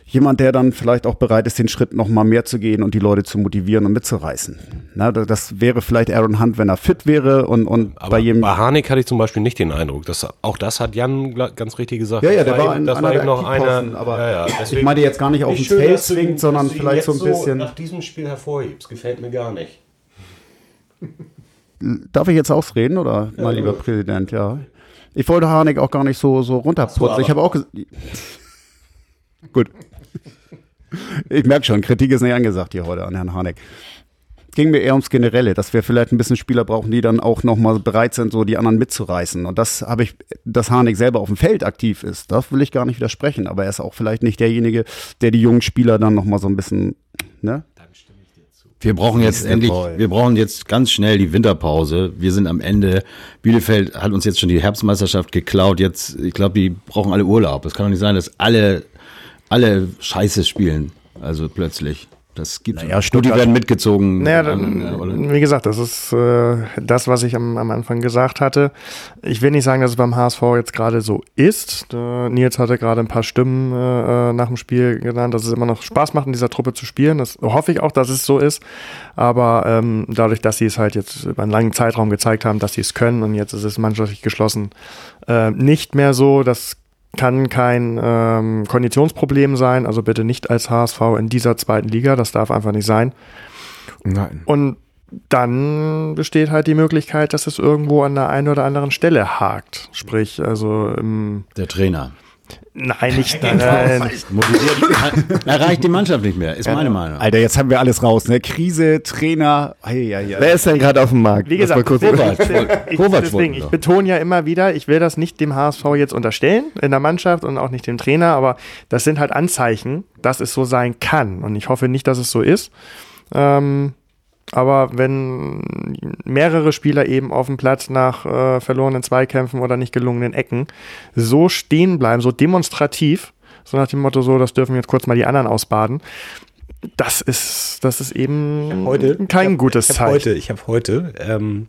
[SPEAKER 2] jemand, der dann vielleicht auch bereit ist, den Schritt noch mal mehr zu gehen und die Leute zu motivieren und mitzureißen. Na, da- das wäre vielleicht Aaron Hunt, wenn er fit wäre und, und
[SPEAKER 5] Aber
[SPEAKER 2] bei jedem.
[SPEAKER 5] bei Harnik hatte ich zum Beispiel nicht den Eindruck. Dass, auch das hat Jan ganz richtig gesagt.
[SPEAKER 2] Ja, ja, der war
[SPEAKER 5] eben-
[SPEAKER 2] ein-
[SPEAKER 5] das
[SPEAKER 2] einer
[SPEAKER 5] war
[SPEAKER 2] der
[SPEAKER 5] eben noch einer.
[SPEAKER 2] aber
[SPEAKER 5] ja, ja,
[SPEAKER 2] ich meine jetzt gar nicht auf
[SPEAKER 5] schön,
[SPEAKER 2] Feld zwingt, sondern
[SPEAKER 5] dass du ihn
[SPEAKER 2] vielleicht so ein bisschen.
[SPEAKER 5] nach diesem Spiel hervorhebst. Gefällt mir gar nicht.
[SPEAKER 2] Darf ich jetzt ausreden oder, mein lieber Präsident? Ja. Ich wollte Harnik auch gar nicht so, so runterputzen. Ich habe auch ges- Gut. Ich merke schon, Kritik ist nicht angesagt hier heute an Herrn Harnik. Ging mir eher ums Generelle, dass wir vielleicht ein bisschen Spieler brauchen, die dann auch nochmal bereit sind, so die anderen mitzureißen. Und das habe ich, dass Harnik selber auf dem Feld aktiv ist, das will ich gar nicht widersprechen. Aber er ist auch vielleicht nicht derjenige, der die jungen Spieler dann nochmal so ein bisschen, ne?
[SPEAKER 1] Wir brauchen jetzt endlich, wir brauchen jetzt ganz schnell die Winterpause. Wir sind am Ende. Bielefeld hat uns jetzt schon die Herbstmeisterschaft geklaut. Jetzt, ich glaube, die brauchen alle Urlaub. Es kann doch nicht sein, dass alle, alle Scheiße spielen. Also plötzlich. Das gibt
[SPEAKER 2] Naja, Stuttgart-
[SPEAKER 1] werden mitgezogen.
[SPEAKER 3] Naja,
[SPEAKER 1] An-
[SPEAKER 3] dann,
[SPEAKER 1] oder-
[SPEAKER 3] wie gesagt, das ist äh, das, was ich am, am Anfang gesagt hatte. Ich will nicht sagen, dass es beim HSV jetzt gerade so ist. Äh, Nils hatte gerade ein paar Stimmen äh, nach dem Spiel genannt, dass es immer noch Spaß macht, in dieser Truppe zu spielen. Das hoffe ich auch, dass es so ist. Aber ähm, dadurch, dass sie es halt jetzt über einen langen Zeitraum gezeigt haben, dass sie es können und jetzt ist es mannschaftlich geschlossen, äh, nicht mehr so. Das kann kein ähm, Konditionsproblem sein. Also bitte nicht als HSV in dieser zweiten Liga. Das darf einfach nicht sein.
[SPEAKER 4] Nein.
[SPEAKER 3] Und dann besteht halt die Möglichkeit, dass es irgendwo an der einen oder anderen Stelle hakt. Sprich, also ähm,
[SPEAKER 1] Der Trainer.
[SPEAKER 3] Nein, nicht nein.
[SPEAKER 1] Motiviert, erreicht die Mannschaft nicht mehr, ist meine Meinung.
[SPEAKER 2] Alter, jetzt haben wir alles raus, ne? Krise, Trainer, ei, ei, ei.
[SPEAKER 4] Wer ist denn gerade auf dem Markt?
[SPEAKER 3] Wie gesagt,
[SPEAKER 4] kurz
[SPEAKER 1] Kovac.
[SPEAKER 3] ich,
[SPEAKER 1] Kovac
[SPEAKER 3] deswegen, ich betone ja immer wieder, ich will das nicht dem HSV jetzt unterstellen in der Mannschaft und auch nicht dem Trainer, aber das sind halt Anzeichen, dass es so sein kann. Und ich hoffe nicht, dass es so ist. Ähm, aber wenn mehrere Spieler eben auf dem Platz nach äh, verlorenen Zweikämpfen oder nicht gelungenen Ecken so stehen bleiben, so demonstrativ, so nach dem Motto, so, das dürfen jetzt kurz mal die anderen ausbaden, das ist, das ist eben
[SPEAKER 5] heute
[SPEAKER 3] kein
[SPEAKER 5] hab,
[SPEAKER 3] gutes
[SPEAKER 5] ich hab
[SPEAKER 3] Zeichen.
[SPEAKER 5] Heute, ich habe heute ähm,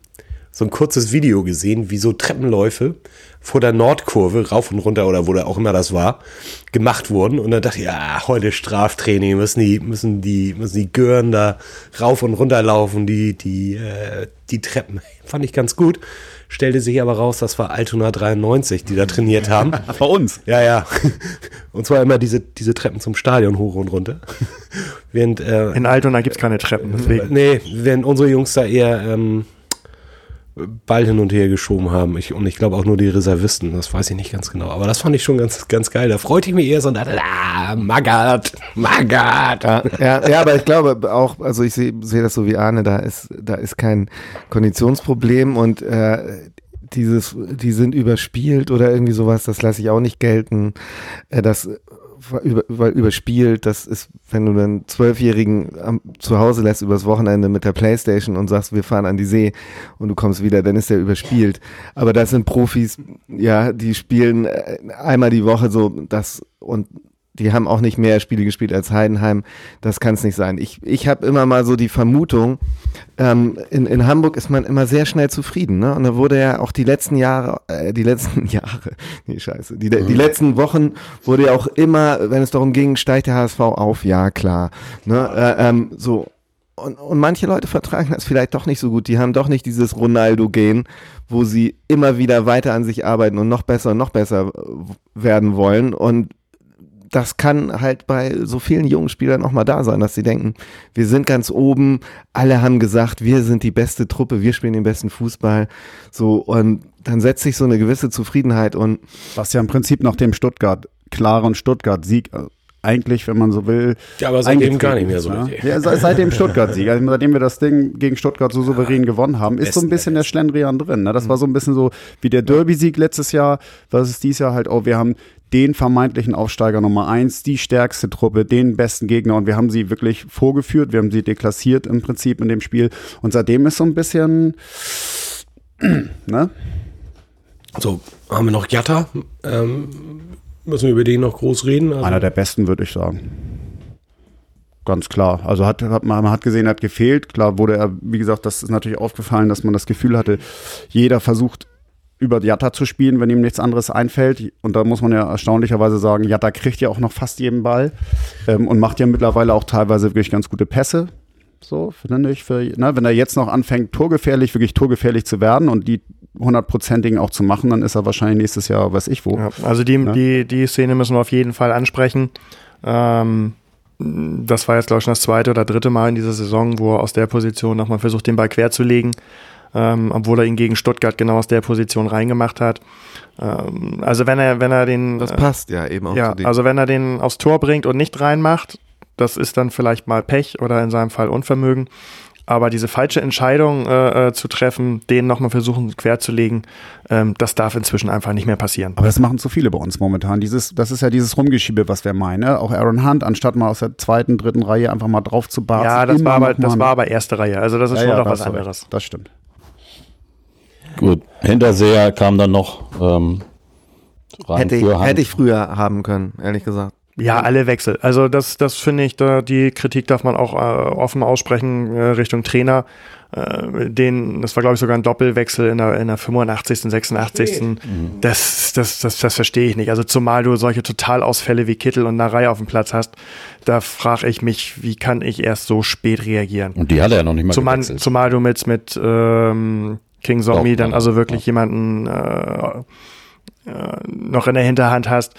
[SPEAKER 5] so ein kurzes Video gesehen, wie so Treppenläufe vor der Nordkurve rauf und runter oder wo da auch immer das war, gemacht wurden. Und dann dachte ich, ja, heute Straftraining, müssen die, müssen die, müssen die Gören da rauf und runter laufen, die, die, äh, die Treppen. Fand ich ganz gut. Stellte sich aber raus, das war Altona 93, die da trainiert haben.
[SPEAKER 2] Bei uns.
[SPEAKER 5] Ja, ja. Und zwar immer diese, diese Treppen zum Stadion hoch und runter. Während, äh,
[SPEAKER 3] In Altona gibt es keine Treppen, deswegen.
[SPEAKER 5] Nee, während unsere Jungs da eher ähm, Ball hin und her geschoben haben. Ich, und ich glaube auch nur die Reservisten, das weiß ich nicht ganz genau. Aber das fand ich schon ganz, ganz geil. Da freute ich mich eher so und dachte, ah, Magath, Magath.
[SPEAKER 4] Ja, ja, aber ich glaube auch, also ich sehe sehe das so wie Arne, da ist, da ist kein Konditionsproblem und äh, dieses, die sind überspielt oder irgendwie sowas, das lasse ich auch nicht gelten. Äh, das über, weil überspielt, das ist, wenn du einen Zwölfjährigen zu Hause lässt übers Wochenende mit der Playstation und sagst, wir fahren an die See und du kommst wieder, dann ist der überspielt. Aber das sind Profis, ja, die spielen äh, einmal die Woche so das und die haben auch nicht mehr Spiele gespielt als Heidenheim. Das kann es nicht sein. Ich, ich habe immer mal so die Vermutung, ähm, in, in Hamburg ist man immer sehr schnell zufrieden. Ne? Und da wurde ja auch die letzten Jahre, äh, die letzten Jahre, nee, scheiße, die, die letzten Wochen wurde ja auch immer, wenn es darum ging, steigt der HSV auf, ja klar. Ne? Äh, ähm, so. Und, und manche Leute vertragen das vielleicht doch nicht so gut. Die haben doch nicht dieses Ronaldo-Gen, wo sie immer wieder weiter an sich arbeiten und noch besser und noch besser werden wollen. Und das kann halt bei so vielen jungen Spielern auch mal da sein, dass sie denken, wir sind ganz oben, alle haben gesagt, wir sind die beste Truppe, wir spielen den besten Fußball. So, und dann setzt sich so eine gewisse Zufriedenheit und
[SPEAKER 2] Was ja im Prinzip nach dem Stuttgart, klaren Stuttgart-Sieg, äh, eigentlich, wenn man so will.
[SPEAKER 5] Ja, aber seitdem gar nicht mehr so
[SPEAKER 2] ne? Ja, seit, seit dem Stuttgart-Sieg, also seitdem wir das Ding gegen Stuttgart so souverän gewonnen haben, ist so ein bisschen der Schlendrian drin. Ne? Das war so ein bisschen so wie der Derby-Sieg letztes Jahr, was ist dieses Jahr halt auch, wir haben den vermeintlichen Aufsteiger Nummer eins, die stärkste Truppe, den besten Gegner und wir haben sie wirklich vorgeführt, wir haben sie deklassiert im Prinzip in dem Spiel und seitdem ist so ein bisschen, ne?
[SPEAKER 5] So, haben wir noch Jatta. Ähm, müssen wir über den noch groß reden? Also,
[SPEAKER 2] Einer der besten, würde ich sagen. Ganz klar. Also hat, hat man, man hat gesehen, er hat gefehlt. Klar wurde er, wie gesagt, das ist natürlich aufgefallen, dass man das Gefühl hatte, jeder versucht über Jatta zu spielen, wenn ihm nichts anderes einfällt. Und da muss man ja erstaunlicherweise sagen, Jatta kriegt ja auch noch fast jeden Ball ähm, und macht ja mittlerweile auch teilweise wirklich ganz gute Pässe. So, finde ich. Für, ne, wenn er jetzt noch anfängt, torgefährlich, wirklich torgefährlich zu werden und die hundertprozentigen auch zu machen, dann ist er wahrscheinlich nächstes Jahr, weiß ich wo.
[SPEAKER 3] Ja, also die,
[SPEAKER 2] Ja.
[SPEAKER 3] die, die Szene müssen wir auf jeden Fall ansprechen. Ähm, das war jetzt, glaube ich, schon das zweite oder dritte Mal in dieser Saison, wo er aus der Position nochmal versucht, den Ball quer zu legen, ähm, obwohl er ihn gegen Stuttgart genau aus der Position reingemacht hat. Ähm, also wenn er, wenn er den
[SPEAKER 4] das
[SPEAKER 3] äh,
[SPEAKER 4] passt ja eben auch
[SPEAKER 3] ja,
[SPEAKER 4] zu dem.
[SPEAKER 3] also wenn er den aufs Tor bringt und nicht reinmacht, Das ist dann vielleicht mal Pech oder in seinem Fall Unvermögen. Aber diese falsche Entscheidung äh, äh, zu treffen, den nochmal versuchen querzulegen, ähm, das darf inzwischen einfach nicht mehr passieren.
[SPEAKER 2] Aber das machen zu viele bei uns momentan. Dieses, das ist ja dieses Rumgeschiebe, was wir meinen. Ne? Auch Aaron Hunt, anstatt mal aus der zweiten, dritten Reihe einfach mal drauf zu barzen.
[SPEAKER 3] Ja, das war, aber, das war aber erste Reihe. Also das ist
[SPEAKER 2] Ja,
[SPEAKER 3] schon
[SPEAKER 2] ja,
[SPEAKER 3] noch was anderes.
[SPEAKER 2] Das stimmt.
[SPEAKER 1] Gut, Hinterseher kam dann noch ähm, rein
[SPEAKER 4] Hätte ich, hätte ich früher haben können, ehrlich gesagt.
[SPEAKER 3] Ja, alle Wechsel. Also das, das finde ich, da, die Kritik darf man auch äh, offen aussprechen äh, Richtung Trainer. Äh, den, das war glaube ich sogar ein Doppelwechsel in der, in der 85., 86. Das, das, das, das verstehe ich nicht. Also zumal du solche Totalausfälle wie Kittel und Narei auf dem Platz hast, da frage ich mich, wie kann ich erst so spät reagieren?
[SPEAKER 1] Und die hat er ja noch nicht mal
[SPEAKER 3] Zumal,
[SPEAKER 1] gewechselt.
[SPEAKER 3] zumal du mit, mit ähm, King Zombie dann also wirklich
[SPEAKER 1] ja.
[SPEAKER 3] jemanden äh, äh, noch in der Hinterhand hast,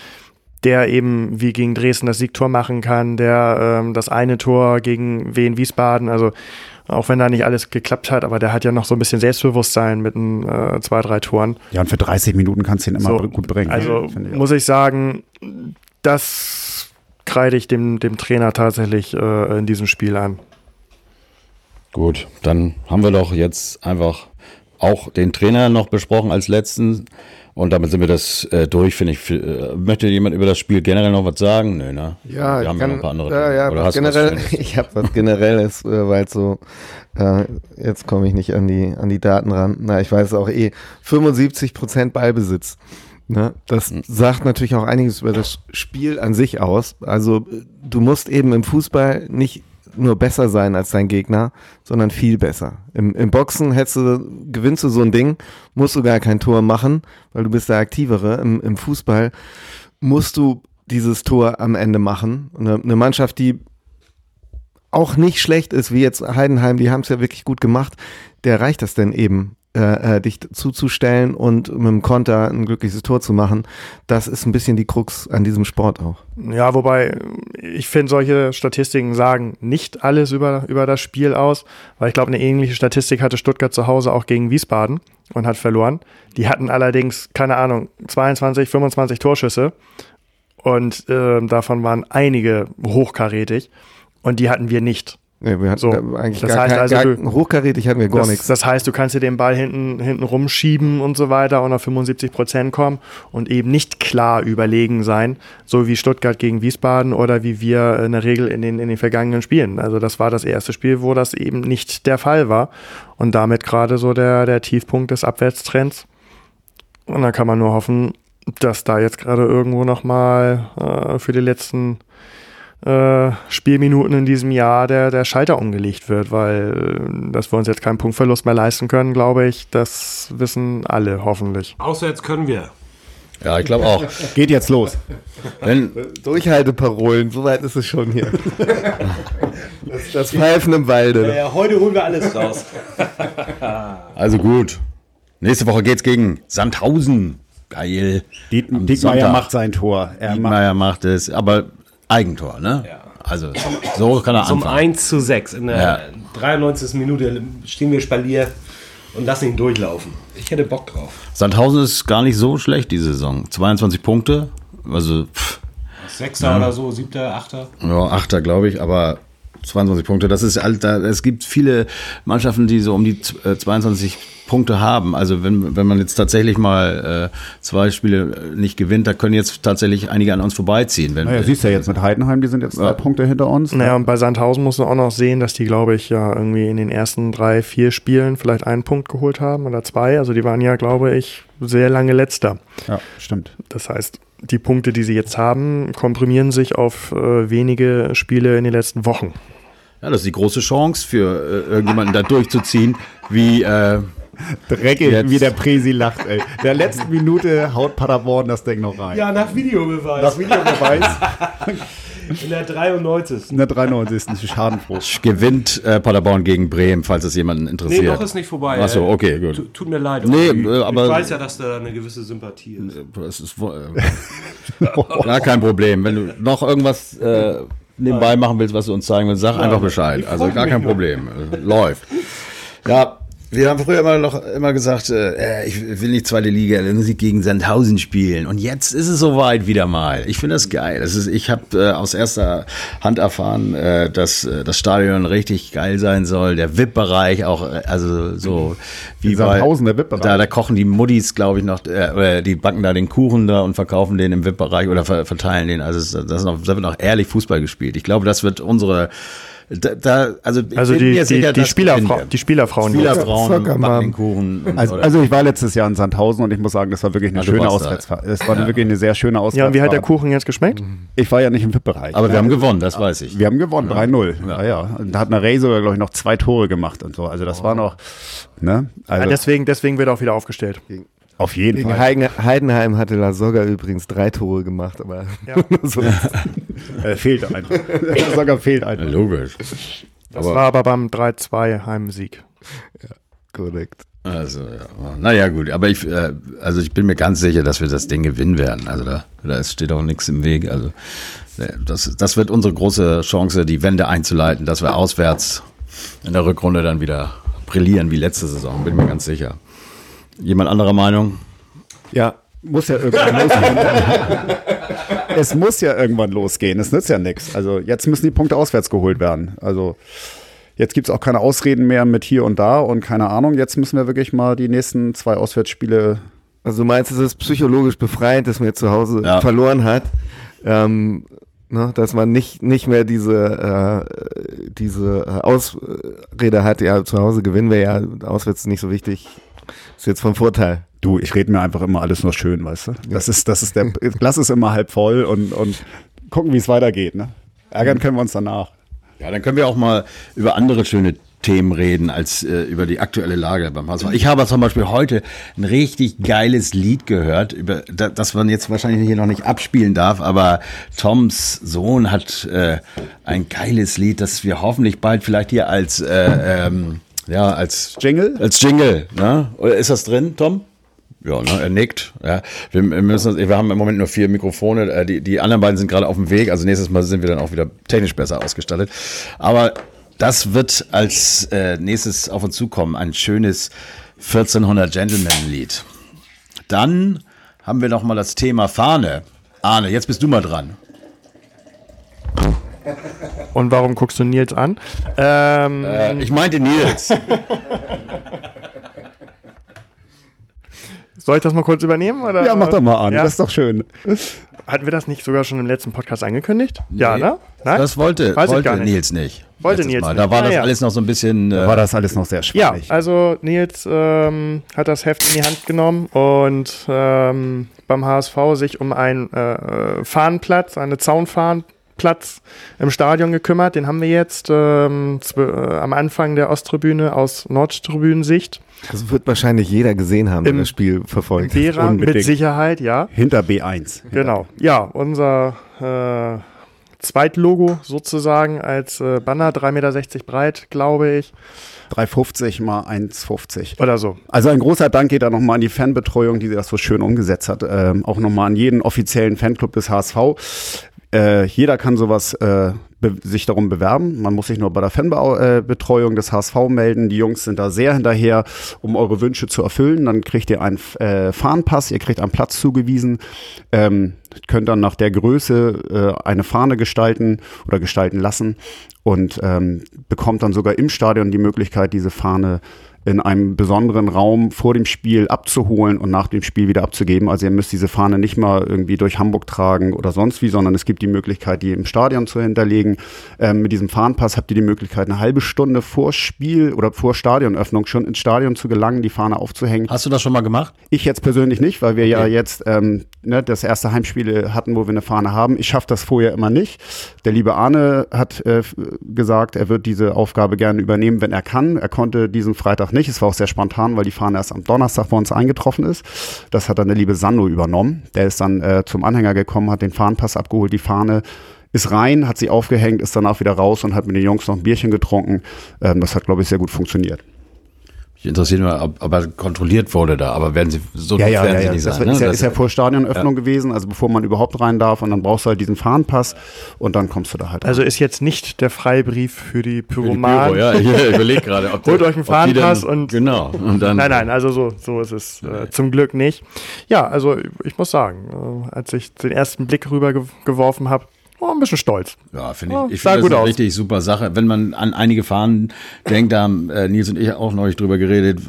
[SPEAKER 3] der eben wie gegen Dresden das Siegtor machen kann, der ähm, das eine Tor gegen Wien Wiesbaden, also auch wenn da nicht alles geklappt hat, aber der hat ja noch so ein bisschen Selbstbewusstsein mit ein, äh, zwei, drei Toren.
[SPEAKER 2] Ja, und für 30 Minuten kannst du ihn immer
[SPEAKER 3] So,
[SPEAKER 2] gut bringen.
[SPEAKER 3] Also
[SPEAKER 2] ich
[SPEAKER 3] muss ich sagen, das kreide ich dem, dem Trainer tatsächlich äh, in diesem Spiel an.
[SPEAKER 1] Gut, dann haben wir doch jetzt einfach auch den Trainer noch besprochen als letzten. Und damit sind wir das äh, durch, finde ich. Äh, möchte jemand über das Spiel generell noch was sagen? Nö, ne?
[SPEAKER 4] Ja,
[SPEAKER 1] wir haben
[SPEAKER 4] ich
[SPEAKER 1] ja
[SPEAKER 4] kann,
[SPEAKER 1] noch ein paar andere.
[SPEAKER 4] ja, ja,
[SPEAKER 1] Oder
[SPEAKER 4] was
[SPEAKER 1] hast was
[SPEAKER 4] generell,
[SPEAKER 1] Schönes?
[SPEAKER 4] ich habe was Generelles, äh, weil so, äh, jetzt komme ich nicht an die, an die Daten ran. Na, ich weiß auch eh, 75 Prozent Ballbesitz. Ne? Das
[SPEAKER 1] Hm.
[SPEAKER 4] sagt natürlich auch einiges über das Spiel an sich aus. Also du musst eben im Fußball nicht nur besser sein als dein Gegner, sondern viel besser. Im, im Boxen hättest du, gewinnst du so ein Ding, musst du gar kein Tor machen, weil du bist der Aktivere. Im, im Fußball musst du dieses Tor am Ende machen. Eine, eine Mannschaft, die auch nicht schlecht ist, wie jetzt Heidenheim, die haben es ja wirklich gut gemacht, der reicht das denn eben, äh, äh, dich zuzustellen und mit dem Konter ein glückliches Tor zu machen. Das ist ein bisschen die Krux an diesem Sport auch.
[SPEAKER 3] Ja, wobei ich finde, solche Statistiken sagen nicht alles über, über das Spiel aus, weil ich glaube, eine ähnliche Statistik hatte Stuttgart zu Hause auch gegen Wiesbaden und hat verloren. Die hatten allerdings, keine Ahnung, 22, 25 Torschüsse und ähm, davon waren einige hochkarätig und die hatten wir nicht.
[SPEAKER 4] Nee, wir hatten
[SPEAKER 3] So,
[SPEAKER 4] eigentlich
[SPEAKER 3] das
[SPEAKER 4] gar,
[SPEAKER 3] heißt
[SPEAKER 4] kein,
[SPEAKER 3] also,
[SPEAKER 4] gar
[SPEAKER 3] du-
[SPEAKER 4] hochkarätig hatten wir gar
[SPEAKER 3] Das,
[SPEAKER 4] nichts.
[SPEAKER 3] das heißt, du kannst dir den Ball hinten, hinten rumschieben und so weiter und auf 75 Prozent kommen und eben nicht klar überlegen sein, so wie Stuttgart gegen Wiesbaden oder wie wir in der Regel in den, in den vergangenen Spielen. Also das war das erste Spiel, wo das eben nicht der Fall war und damit gerade so der, der Tiefpunkt des Abwärtstrends. Und da kann man nur hoffen, dass da jetzt gerade irgendwo nochmal äh, für die letzten äh, Spielminuten in diesem Jahr der, der Schalter umgelegt wird, weil äh, dass wir uns jetzt keinen Punktverlust mehr leisten können, glaube ich, das wissen alle hoffentlich.
[SPEAKER 5] Auswärts können wir.
[SPEAKER 1] Ja, ich glaube auch.
[SPEAKER 2] Geht jetzt los.
[SPEAKER 1] Wenn,
[SPEAKER 4] Durchhalteparolen, so weit ist es schon hier. das, das Pfeifen im Walde.
[SPEAKER 5] Ja, heute holen wir alles raus.
[SPEAKER 1] also gut. Nächste Woche geht's gegen Sandhausen. Geil.
[SPEAKER 2] Diet,
[SPEAKER 1] Am
[SPEAKER 2] Diekmeyer
[SPEAKER 1] Sonntag.
[SPEAKER 2] macht sein Tor. Er macht,
[SPEAKER 1] Diekmeyer macht es, aber Eigentor, ne?
[SPEAKER 5] Ja.
[SPEAKER 1] Also so kann er
[SPEAKER 5] Zum
[SPEAKER 1] anfangen.
[SPEAKER 5] 1 zu 6. In der
[SPEAKER 1] Ja.
[SPEAKER 5] 93. Minute stehen wir Spalier und lassen ihn durchlaufen. Ich hätte Bock drauf.
[SPEAKER 1] Sandhausen ist gar nicht so schlecht die Saison. 22 Punkte, also pff,
[SPEAKER 5] Sechster oder so, siebter, achter.
[SPEAKER 1] ja, Achter glaube ich, aber 22 Punkte, das ist Alter. Es gibt viele Mannschaften, die so um die äh, 22 Punkte haben. Also wenn, wenn man jetzt tatsächlich mal äh, zwei Spiele äh, nicht gewinnt, da können jetzt tatsächlich einige an uns vorbeiziehen. Wenn,
[SPEAKER 2] naja, siehst du ja jetzt mit Heidenheim, die sind jetzt drei Punkte hinter uns.
[SPEAKER 3] Naja, und bei Sandhausen musst du auch noch sehen, dass die, glaube ich, ja irgendwie in den ersten drei, vier Spielen vielleicht einen Punkt geholt haben oder zwei. Also die waren ja, glaube ich, sehr lange letzter.
[SPEAKER 2] Ja, stimmt.
[SPEAKER 3] Das heißt, die Punkte, die sie jetzt haben, komprimieren sich auf äh, wenige Spiele in den letzten Wochen.
[SPEAKER 1] Ja, das ist die große Chance für äh, irgendjemanden da durchzuziehen, wie äh,
[SPEAKER 2] Dreckig,
[SPEAKER 1] Jetzt.
[SPEAKER 2] wie der Presi lacht, ey. In der letzten Minute haut Paderborn das Ding noch rein.
[SPEAKER 5] Ja, nach Videobeweis.
[SPEAKER 2] Das Videobeweis
[SPEAKER 5] In der 93.
[SPEAKER 2] in der 93. ist schadenfroh.
[SPEAKER 1] gewinnt äh, Paderborn gegen Bremen, falls es jemanden interessiert.
[SPEAKER 5] Nee, noch ist nicht vorbei.
[SPEAKER 1] Ach so,
[SPEAKER 5] Äh,
[SPEAKER 1] okay, gut.
[SPEAKER 5] tu- Tut mir leid.
[SPEAKER 1] Nee,
[SPEAKER 5] ich,
[SPEAKER 1] äh, aber-
[SPEAKER 5] ich weiß ja, dass da eine gewisse Sympathie ist.
[SPEAKER 1] Das ist wohl, äh, gar kein Problem. Wenn du noch irgendwas äh, nebenbei machen willst, was du uns zeigen willst, sag einfach Bescheid. Also gar kein
[SPEAKER 5] nur.
[SPEAKER 1] Problem. Äh, Läuft. Ja, Wir haben früher immer noch immer gesagt, äh, ich will nicht zweite Liga, dann muss ich gegen Sandhausen spielen. Und jetzt ist es soweit wieder mal. Ich finde das geil. Das ist, ich habe äh, aus erster Hand erfahren, äh, dass äh, das Stadion richtig geil sein soll. Der VIP-Bereich auch, äh, also so wie bei
[SPEAKER 2] Sandhausen, der VIP-Bereich.
[SPEAKER 1] Da, da kochen die Muddis, glaube ich, noch, äh, die backen da den Kuchen da und verkaufen den im VIP-Bereich oder ver verteilen den. Also das ist noch, da wird noch ehrlich Fußball gespielt. Ich glaube, das wird unsere da, da, also, ich
[SPEAKER 3] Also die,
[SPEAKER 1] mir
[SPEAKER 3] die,
[SPEAKER 1] sicher,
[SPEAKER 3] die,
[SPEAKER 1] wir.
[SPEAKER 3] die Spielerfrauen.
[SPEAKER 1] Spielerfrauen den Kuchen. Und,
[SPEAKER 2] Also, also ich war letztes Jahr in Sandhausen und ich muss sagen, das war wirklich eine
[SPEAKER 1] du
[SPEAKER 2] schöne. Auswärtsfahrt. Es war wirklich eine sehr schöne Auswärtsfahrt.
[SPEAKER 3] Ja, und wie hat der Kuchen jetzt geschmeckt?
[SPEAKER 2] Ich war ja nicht im VIP-Bereich.
[SPEAKER 1] aber wir haben gewonnen, das weiß ich.
[SPEAKER 2] Wir haben gewonnen, 3-0.
[SPEAKER 1] Ja.
[SPEAKER 2] Ja. Ja, Und da hat eine Ray sogar, glaube ich, noch zwei Tore gemacht und so. Also das war noch, ne?
[SPEAKER 3] Ja,
[SPEAKER 2] Also
[SPEAKER 3] deswegen, deswegen wird auch wieder aufgestellt.
[SPEAKER 2] Auf jeden
[SPEAKER 4] Gegen
[SPEAKER 2] Fall.
[SPEAKER 4] Heigen, Heidenheim hatte La Soga übrigens drei Tore gemacht, aber so,
[SPEAKER 2] Äh, fehlt einfach. sogar fehlt
[SPEAKER 1] Ja,
[SPEAKER 2] einfach.
[SPEAKER 1] Logisch.
[SPEAKER 3] Das
[SPEAKER 1] Aber-
[SPEAKER 3] war aber beim 3-2 Heimsieg.
[SPEAKER 4] korrekt.
[SPEAKER 1] Also, ja. Naja, gut, aber ich, äh, also ich bin mir ganz sicher, dass wir das Ding gewinnen werden. Also da, da steht auch nichts im Weg. Also äh, das, das wird unsere große Chance, die Wende einzuleiten, dass wir auswärts in der Rückrunde dann wieder brillieren wie letzte Saison, bin mir ganz sicher. Jemand anderer Meinung?
[SPEAKER 2] Ja, muss ja irgendwann losgehen. es muss ja irgendwann losgehen. Es nützt ja nichts. Also jetzt müssen die Punkte auswärts geholt werden. Also jetzt gibt es auch keine Ausreden mehr mit hier und da und keine Ahnung. Jetzt müssen wir wirklich mal die nächsten zwei Auswärtsspiele.
[SPEAKER 4] Also du meinst, es ist psychologisch befreiend, dass man jetzt zu Hause
[SPEAKER 1] Ja.
[SPEAKER 4] verloren hat, ähm, ne, dass man nicht, nicht mehr diese, äh, diese Ausrede hat, ja, zu Hause gewinnen wir ja, auswärts ist nicht so wichtig. Ist jetzt von Vorteil.
[SPEAKER 2] Du, ich rede mir einfach immer alles nur schön, weißt du? Das ist, das ist der Glas ist immer halb voll und, und gucken, wie es weitergeht. Ne? Ärgern können wir uns danach.
[SPEAKER 1] Ja, dann können wir auch mal über andere schöne Themen reden als äh, über die aktuelle Lage beim HSV. Ich habe zum Beispiel heute ein richtig geiles Lied gehört, über da, das man jetzt wahrscheinlich hier noch nicht abspielen darf, aber Toms Sohn hat äh, ein geiles Lied, das wir hoffentlich bald vielleicht hier als äh, ähm, ja als
[SPEAKER 2] Jingle?
[SPEAKER 1] als Jingle, ne? Oder ist das drin, Tom? Ja, ne, er nickt. Ja. Wir, müssen, wir haben im Moment nur vier Mikrofone. Äh, Die, die anderen beiden sind gerade auf dem Weg. Also nächstes Mal sind wir dann auch wieder technisch besser ausgestattet. Aber das wird als äh, nächstes auf uns zukommen. Ein schönes 1400 Gentleman-Lied. Dann haben wir noch mal das Thema Fahne. Arne, jetzt bist du mal dran.
[SPEAKER 3] Und warum guckst du Nils an? Ähm,
[SPEAKER 1] Äh, ich meinte Nils.
[SPEAKER 3] soll ich das mal kurz übernehmen? Oder?
[SPEAKER 2] Ja, mach doch mal an.
[SPEAKER 3] Ja.
[SPEAKER 2] Das ist doch schön.
[SPEAKER 3] Hatten wir das nicht sogar schon im letzten Podcast angekündigt? Ja,
[SPEAKER 1] Nee.
[SPEAKER 3] ne? Nein?
[SPEAKER 1] Das wollte,
[SPEAKER 3] Weiß ich
[SPEAKER 1] wollte
[SPEAKER 3] gar nicht.
[SPEAKER 1] Nils nicht.
[SPEAKER 3] Wollte Nils
[SPEAKER 1] Mal.
[SPEAKER 3] nicht.
[SPEAKER 1] Da war
[SPEAKER 3] Ja,
[SPEAKER 1] das
[SPEAKER 3] ja.
[SPEAKER 1] alles noch so ein bisschen. Äh,
[SPEAKER 2] War das alles noch sehr
[SPEAKER 3] Ja,
[SPEAKER 2] schwierig.
[SPEAKER 3] also Nils ähm, hat das Heft in die Hand genommen und ähm, beim HSV sich um einen äh, Fahnenplatz, eine Zaunfahnenplatz im Stadion gekümmert. Den haben wir jetzt ähm, äh, am Anfang der Osttribüne aus Nordtribünensicht.
[SPEAKER 4] Das wird wahrscheinlich jeder gesehen haben, der
[SPEAKER 3] Im-
[SPEAKER 4] das Spiel verfolgt.
[SPEAKER 3] Vera mit. Sicherheit, ja.
[SPEAKER 2] Hinter B1.
[SPEAKER 3] Genau. Ja, unser äh, Zweitlogo sozusagen als äh, Banner, 3,60 Meter breit, glaube ich.
[SPEAKER 2] 350 mal 1,50.
[SPEAKER 3] Oder so.
[SPEAKER 2] Also ein großer Dank geht da nochmal an die Fanbetreuung, die das so schön umgesetzt hat. Ähm, auch nochmal an jeden offiziellen Fanclub des HSV. Äh, jeder kann sowas äh, sich darum bewerben. Man muss sich nur bei der Fanbetreuung des HSV melden. Die Jungs sind da sehr hinterher, um eure Wünsche zu erfüllen. Dann kriegt ihr einen äh, Fahnenpass, ihr kriegt einen Platz zugewiesen, ähm, könnt dann nach der Größe äh, eine Fahne gestalten oder gestalten lassen und ähm, bekommt dann sogar im Stadion die Möglichkeit, diese Fahne in einem besonderen Raum vor dem Spiel abzuholen und nach dem Spiel wieder abzugeben. Also ihr müsst diese Fahne nicht mal irgendwie durch Hamburg tragen oder sonst wie, sondern es gibt die Möglichkeit, die im Stadion zu hinterlegen. Ähm, mit diesem Fahnenpass habt ihr die Möglichkeit, eine halbe Stunde vor Spiel oder vor Stadionöffnung schon ins Stadion zu gelangen, die Fahne aufzuhängen.
[SPEAKER 1] hast du das schon mal gemacht?
[SPEAKER 2] Ich jetzt persönlich nicht, weil wir ja jetzt ähm, ne, das erste Heimspiel hatten, wo wir eine Fahne haben. Ich schaffe das vorher immer nicht. Der liebe Arne hat äh, gesagt, er wird diese Aufgabe gerne übernehmen, wenn er kann. Er konnte diesen Freitag nicht. Es war auch sehr spontan, weil die Fahne erst am Donnerstag bei uns eingetroffen ist. Das hat dann der liebe Sando übernommen. Der ist dann äh, zum Anhänger gekommen, hat den Fahnenpass abgeholt, die Fahne ist rein, hat sie aufgehängt, ist danach wieder raus und hat mit den Jungs noch ein Bierchen getrunken. Ähm, das hat, glaube ich, sehr gut funktioniert.
[SPEAKER 1] Ich interessiere mich, ob, ob er kontrolliert wurde da, aber werden sie so
[SPEAKER 2] Ja, ja,
[SPEAKER 1] werden
[SPEAKER 2] ja,
[SPEAKER 1] sie
[SPEAKER 2] ja.
[SPEAKER 1] nicht
[SPEAKER 2] Das
[SPEAKER 1] sein.
[SPEAKER 2] ist,
[SPEAKER 1] ne?
[SPEAKER 2] ja,
[SPEAKER 1] Das-
[SPEAKER 2] ist ja vor Stadionöffnung gewesen, also bevor man überhaupt rein darf und dann brauchst du halt diesen Fahnenpass und dann kommst du da halt.
[SPEAKER 3] Also ist jetzt nicht der Freibrief für die
[SPEAKER 1] für die
[SPEAKER 3] Pyromanen.
[SPEAKER 1] Büro, ja, ich überlege gerade, ob
[SPEAKER 3] Holt euch einen Fahnenpass und-
[SPEAKER 1] genau und dann
[SPEAKER 3] Nein, nein, also so, so ist es äh, zum Glück nicht. Ja, also ich muss sagen, äh, als ich den ersten Blick rüber ge geworfen habe, war ein bisschen stolz.
[SPEAKER 1] Ja, finde
[SPEAKER 3] Ja,
[SPEAKER 1] ich. Ich
[SPEAKER 3] sah
[SPEAKER 1] finde das eine
[SPEAKER 3] aus.
[SPEAKER 1] richtig super Sache. Wenn man an einige Fahnen denkt, da haben äh, Nils und ich auch neulich drüber geredet.